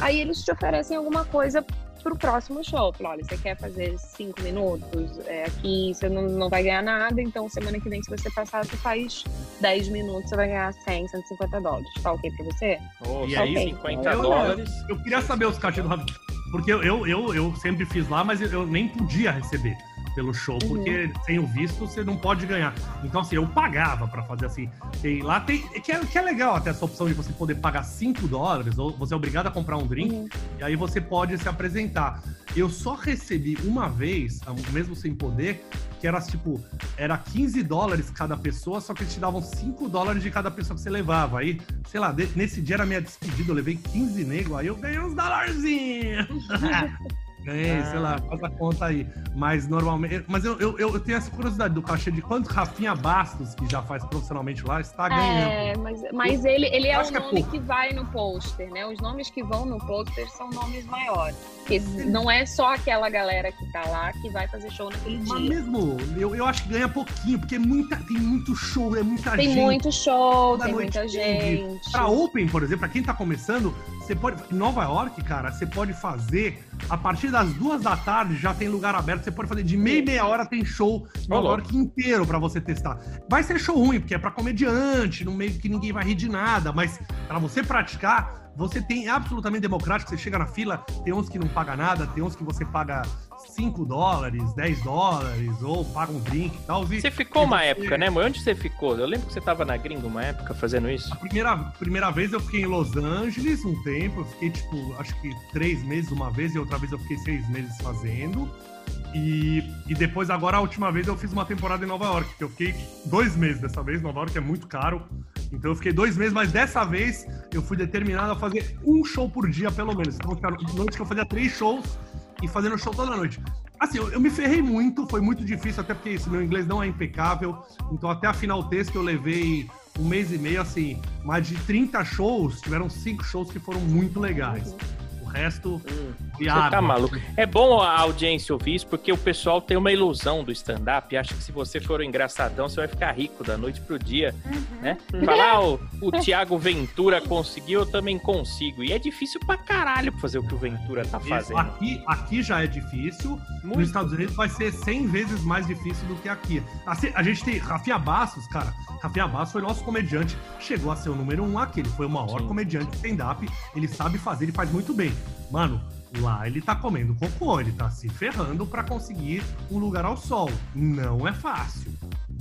Aí eles te oferecem alguma coisa pro próximo show. Fala, olha, você quer fazer cinco minutos? É, aqui você não, não vai ganhar nada, então semana que vem, se você passar, você faz 10 minutos, você vai ganhar 100, 150 dólares. Tá ok pra você? Ô, E só aí, 50 eu- dólares. Eu queria saber os cachês do. Porque eu, eu, eu, eu sempre fiz lá, mas eu, eu nem podia receber pelo show, Uhum. porque sem o visto você não pode ganhar. Então, assim, eu pagava pra fazer assim. E lá tem. Que é, que é legal até essa opção de você poder pagar 5 dólares, ou você é obrigado a comprar um drink, Uhum. e aí você pode se apresentar. Eu só recebi uma vez, mesmo sem poder, que era tipo, era 15 dólares cada pessoa, só que eles te davam 5 dólares de cada pessoa que você levava. Aí, sei lá, nesse dia era minha despedida, eu levei 15 nego, aí eu ganhei uns dólarzinhos. Ganhei, sei lá, faz a conta aí. Mas normalmente. Mas eu, eu, eu tenho essa curiosidade do cachê de quanto Rafinha Bastos, que já faz profissionalmente lá, está ganhando. É, mas, mas ele, ele é o que é nome que vai no pôster, né? Os nomes que vão no pôster são nomes maiores. Porque não é só aquela galera que tá lá que vai fazer show naquele Mas dia. mesmo, eu, eu acho que ganha pouquinho, porque é muita, tem muito show, é muita Tem gente. muito show, tem noite muita tem. gente. Pra Open, por exemplo, pra quem tá começando, você pode. Em Nova York, cara, você pode fazer. A partir das duas da tarde já tem lugar aberto. Você pode fazer de meia e meia hora tem show em Nova. York inteiro pra você testar. Vai ser show ruim, porque é pra comediante, no meio que ninguém vai rir de nada, mas pra você praticar, você tem é absolutamente democrático. Você chega na fila, tem uns que não paga nada, tem uns que você paga 5 dólares, 10 dólares, ou paga um drink e tal. E- Você ficou uma você- época, né, amor? Onde você ficou? Eu lembro que você tava na gringa uma época fazendo isso. A primeira, primeira vez eu fiquei em Los Angeles um tempo, eu fiquei tipo, acho que três meses uma vez e outra vez eu fiquei seis meses fazendo. E, e depois, agora, a última vez eu fiz uma temporada em Nova York, que eu fiquei dois meses dessa vez. Nova York é muito caro. Então eu fiquei dois meses, mas dessa vez eu fui determinado a fazer um show por dia, pelo menos. Então, noite que eu fazia três shows e fazendo show toda noite. Assim, eu, eu me ferrei muito, foi muito difícil, até porque esse meu inglês não é impecável. Então, até afinar o texto, eu levei um mês e meio, assim, mais de 30 shows, tiveram cinco shows que foram muito legais. O resto, de Você água. tá maluco. É bom a audiência ouvir isso, porque o pessoal tem uma ilusão do stand-up e acha que se você for o engraçadão, você vai ficar rico da noite pro dia, né? Falar, ah, o, o Thiago Ventura conseguiu, eu também consigo. E é difícil pra caralho fazer o que o Ventura tá Isso, fazendo. Aqui, aqui já é difícil. Muito. Nos Estados Unidos vai ser 100 vezes mais difícil do que aqui. Assim, a gente tem Rafinha Bastos, cara. Rafinha Bastos foi nosso comediante. Chegou a ser o número um aqui. Ele foi o maior Sim. comediante de stand-up. Ele sabe fazer, ele faz muito bem. Mano, lá ele tá comendo cocô. Ele tá se ferrando pra conseguir um lugar ao sol. Não é fácil.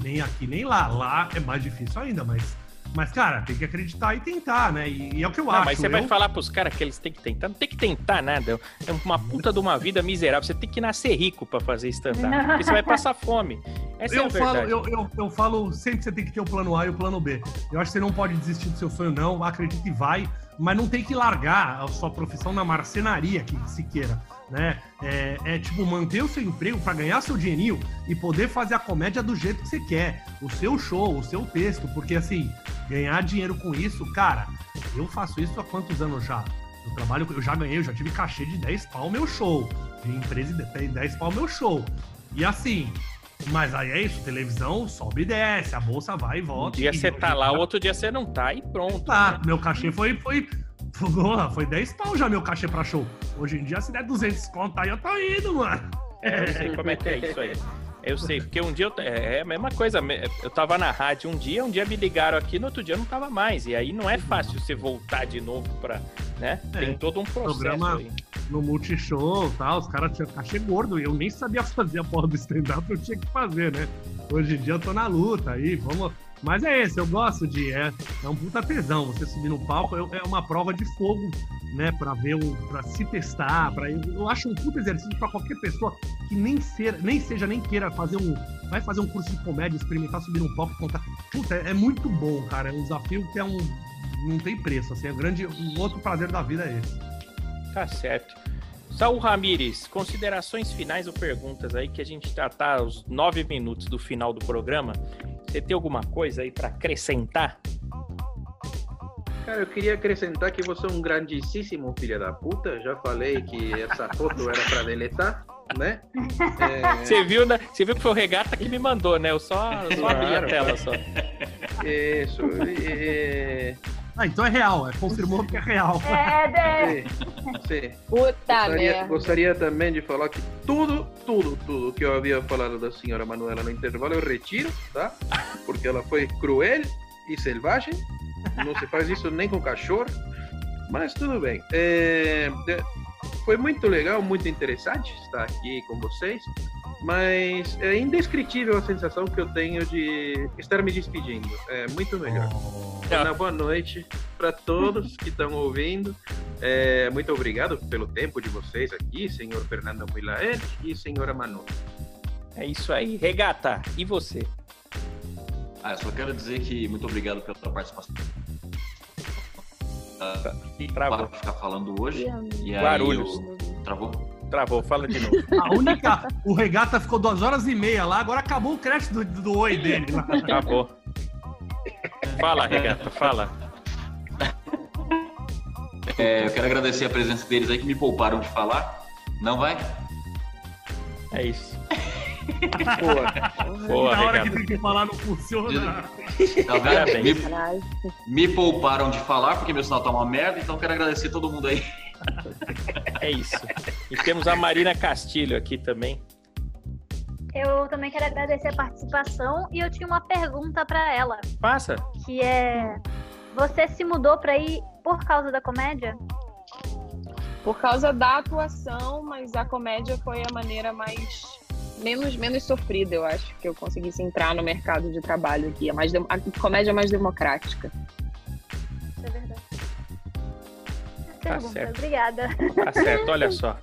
Nem aqui, nem lá. Lá é mais difícil ainda, mas... Mas, cara, tem que acreditar e tentar, né? E, e é o que eu Não, acho. mas você Eu- vai falar pros caras que eles têm que tentar. Não tem que tentar nada. É uma puta de uma vida miserável. Você tem que nascer rico pra fazer stand-up. Porque você vai passar fome. Essa é eu a falo, eu, eu, eu falo sempre que você tem que ter o plano A e o plano B. Eu acho que você não pode desistir do seu sonho, não. Acredite e vai, mas não tem que largar a sua profissão na marcenaria que se queira. Né? É, é tipo manter o seu emprego para ganhar seu dinheirinho e poder fazer a comédia do jeito que você quer. O seu show, o seu texto, porque assim, ganhar dinheiro com isso, cara, eu faço isso há quantos anos já? Eu trabalho, eu já ganhei, eu já tive cachê de 10 pau meu show. De empresa de 10 pau meu show. E assim, mas aí é isso, televisão sobe e desce, a bolsa vai e Um volta. dia e você tá lá, o outro dia você não tá e pronto. Tá, meu cachê foi, foi, foi, foi 10 pau já meu cachê pra show. Hoje em dia, se der 200 conto aí, eu tô indo, mano. É, eu sei como é que é isso aí. Eu sei, porque um dia eu, é é a mesma coisa. Eu tava na rádio um dia, um dia me ligaram aqui, no outro dia eu não tava mais. E aí não é fácil você voltar de novo pra. né? É, Tem todo um processo programa- aí. No Multishow tal, os caras tinham cachê gordo e eu nem sabia fazer a porra do stand-up, eu tinha que fazer, né? Hoje em dia eu tô na luta aí, vamos, Mas é esse, eu gosto de. É, é um puta tesão você subir no palco, é, é uma prova de fogo, né? Pra ver o. pra se testar. Pra, eu, eu acho um puta exercício pra qualquer pessoa que nem, ser, nem seja, nem queira fazer um. Vai fazer um curso de comédia, experimentar subir no palco e contar. Puta, é, é muito bom, cara. É um desafio que é um. Não tem preço, assim, é grande. Um outro prazer da vida é esse. Tá certo. Saul Ramires, considerações finais ou perguntas aí que a gente já tá aos nove minutos do final do programa. Você tem alguma coisa aí pra acrescentar? Cara, eu queria acrescentar que você é um grandíssimo filho da puta. Já falei que essa foto era pra deletar, né? É, Você viu, né? Você viu que foi o Regata que me mandou, né? Eu só, só abri a tela só. isso. é, Ah, então é real, é, confirmou que é real. É, de... sim, sim. Puta Gostaria, merda. gostaria também de falar que tudo, tudo, tudo que eu havia falado da senhora Manuela no intervalo eu retiro, tá? Porque ela foi cruel e selvagem. Não se faz isso nem com cachorro. Mas tudo bem. É, é, foi muito legal, muito interessante estar aqui com vocês. Mas é indescritível a sensação que eu tenho de estar me despedindo. É muito melhor. Uma boa noite para todos que estão ouvindo. É, muito obrigado pelo tempo de vocês aqui, senhor Fernando Milael e senhora Manu. É isso aí. Regata, e você? Ah, eu só quero dizer que muito obrigado pela participação. Travou. para ficar falando hoje. E aí Guarulhos. eu- Travou? Travou, fala de novo. A única. O regata ficou duas horas e meia lá, agora acabou o crédito do, do oi dele. Acabou. Fala, Regata, fala. É, eu quero agradecer a presença deles aí que me pouparam de falar. Não vai? É isso. Boa. Boa, Na hora que Regata. tem que falar não funciona. Tá vendo? Me, me pouparam de falar porque meu sinal tá uma merda, então eu quero agradecer todo mundo aí. É isso. E temos a Marina Castilho aqui também. Eu também quero agradecer a participação e eu tinha uma pergunta pra ela, Passa. que é: você se mudou pra ir por causa da comédia? Por causa da atuação, mas a comédia foi a maneira mais. Menos, menos sofrida, eu acho, que eu conseguisse entrar no mercado de trabalho aqui. É mais a comédia é mais democrática. Isso é verdade. Tá Pergunta, certo. obrigada. Tá certo, olha só.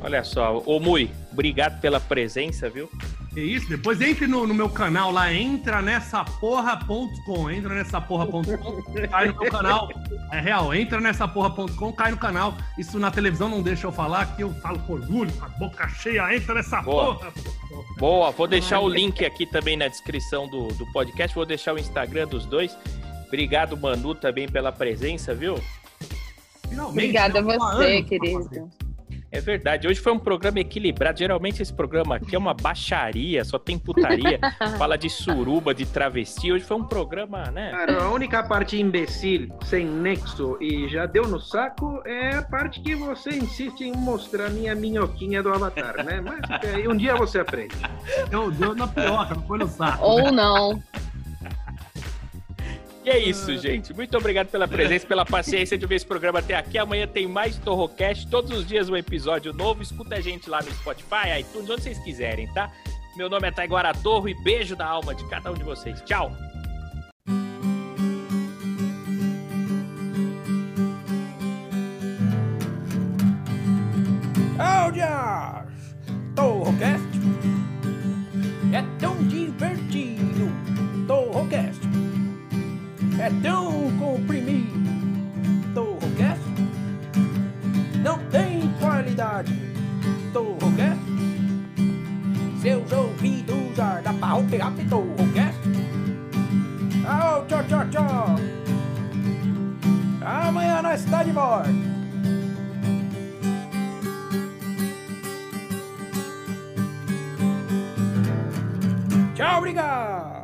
Olha só. Ô, Mui, obrigado pela presença, viu? É isso, depois entre no, no meu canal lá, entra nessa porra.com, entra nessa porra.com, cai no meu canal. É real, entra nessa porra.com, cai no canal. Isso na televisão não deixa eu falar, que eu falo com orgulho, com a boca cheia, entra nessa Boa. porra. Boa, vou deixar o link aqui também na descrição do, do podcast. Vou deixar o Instagram dos dois. Obrigado, Manu, também pela presença, viu? Finalmente, Obrigada a né? Você, querido. É verdade, hoje foi um programa equilibrado. Geralmente esse programa aqui é uma baixaria, só tem putaria. fala de suruba, de travesti. Hoje foi um programa, né? Cara, a única parte imbecil, sem nexo e já deu no saco é a parte que você insiste em mostrar minha minhoquinha do Avatar, né? Mas é, um dia você aprende. Deu, deu na piroca, não foi no saco. Ou não. É isso, gente. Muito obrigado pela presença, pela paciência de ver esse programa até aqui. Amanhã tem mais Torrocast. Todos os dias um episódio novo. Escuta a gente lá no Spotify, iTunes, onde vocês quiserem, tá? Meu nome é Taiguara Torro e beijo da alma de cada um de vocês. Tchau! Áudias! Torrocast é tão comprimido. Torrocast não tem qualidade. Torrocast seus ouvidos já dá pra pegar Torrocast. Au, tchau, tchau, tchau. Amanhã nós está de. Tchau, obrigado!